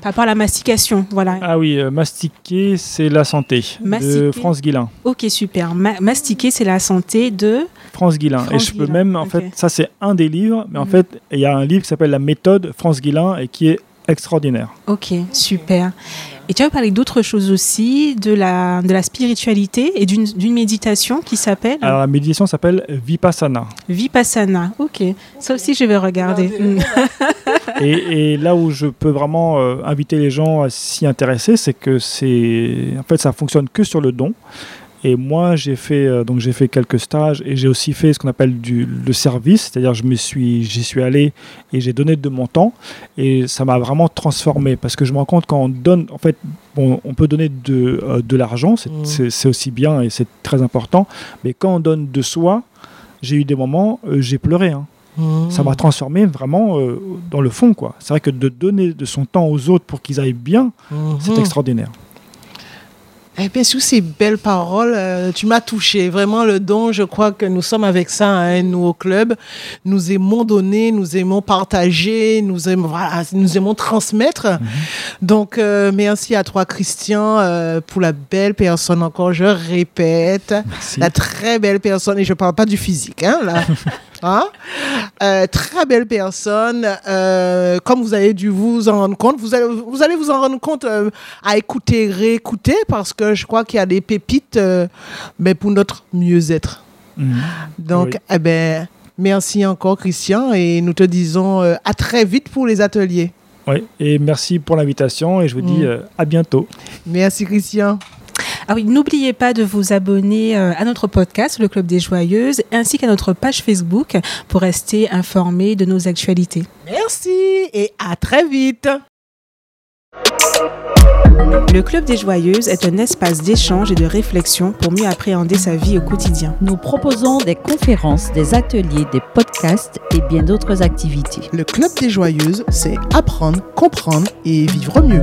[SPEAKER 1] par rapport à la mastication. Voilà.
[SPEAKER 4] Ah oui, euh, mastiquer, c'est la santé de. France Guillain.
[SPEAKER 1] Ok, super. Ma- mastiquer, c'est la santé de.
[SPEAKER 4] France Guillain.
[SPEAKER 1] France
[SPEAKER 4] et je peux même, en fait, ça c'est un des livres, mais en
[SPEAKER 1] Mhm.
[SPEAKER 4] fait, il y a un livre qui s'appelle La méthode France Guillain et qui est extraordinaire.
[SPEAKER 1] Ok, super. Et tu as parlé d'autres choses aussi, de la, de la spiritualité et d'une d'une méditation qui s'appelle
[SPEAKER 4] Alors la méditation s'appelle Vipassana.
[SPEAKER 1] Vipassana. Ok, ça aussi je vais regarder. [laughs]
[SPEAKER 4] Et, et là où je peux vraiment euh, inviter les gens à s'y intéresser, c'est que c'est en fait ça fonctionne que sur le don. Et moi, j'ai fait euh, donc j'ai fait quelques stages et j'ai aussi fait ce qu'on appelle du le service, c'est-à-dire je me suis j'y suis allé et j'ai donné de mon temps et ça m'a vraiment transformé parce que je me rends compte quand on donne en fait bon, on peut donner de euh, de l'argent, c'est
[SPEAKER 3] Mhm.
[SPEAKER 4] c'est- c'est aussi bien et c'est très important, mais quand on donne de soi, j'ai eu des moments euh, j'ai pleuré hein ça
[SPEAKER 3] Mm.
[SPEAKER 4] m'a transformé vraiment euh, dans le fond quoi. C'est vrai que de donner de son temps aux autres pour qu'ils aillent bien, c'est
[SPEAKER 3] Mhm.
[SPEAKER 4] extraordinaire.
[SPEAKER 3] Eh bien, sur ces belles paroles, euh, tu m'as touché. Vraiment, le don, je crois que nous sommes avec ça, hein, nous, au club. Nous aimons donner, nous aimons partager, nous aimons, voilà, nous aimons transmettre. Donc, euh, merci à toi, Christian, euh, pour la belle personne. Encore, je répète,
[SPEAKER 4] Merci.
[SPEAKER 3] la très belle personne. Et je parle pas du physique, hein, là. [laughs] Hein? Euh, très belle personne. Euh, comme vous avez dû vous en rendre compte, vous allez vous, allez vous en rendre compte euh, à écouter, réécouter, parce que je crois qu'il y a des pépites mais pour notre mieux-être.
[SPEAKER 4] Mhm.
[SPEAKER 3] Donc,
[SPEAKER 4] Oui.
[SPEAKER 3] eh ben, merci encore, Christian, et nous te disons à très vite pour les ateliers.
[SPEAKER 4] Oui, et merci pour l'invitation et je vous dis
[SPEAKER 3] Mm.
[SPEAKER 4] à bientôt.
[SPEAKER 3] Merci, Christian.
[SPEAKER 1] Ah oui, n'oubliez pas de vous abonner euh, à notre podcast, le Club des Joyeuses, ainsi qu'à notre page Facebook pour rester informé de nos actualités.
[SPEAKER 3] Merci et à très vite.
[SPEAKER 1] Le Club des Joyeuses est un espace d'échange et de réflexion pour mieux appréhender sa vie au quotidien.
[SPEAKER 2] Nous proposons des conférences, des ateliers, des podcasts et bien d'autres activités.
[SPEAKER 3] Le Club des Joyeuses, c'est apprendre, comprendre et vivre mieux.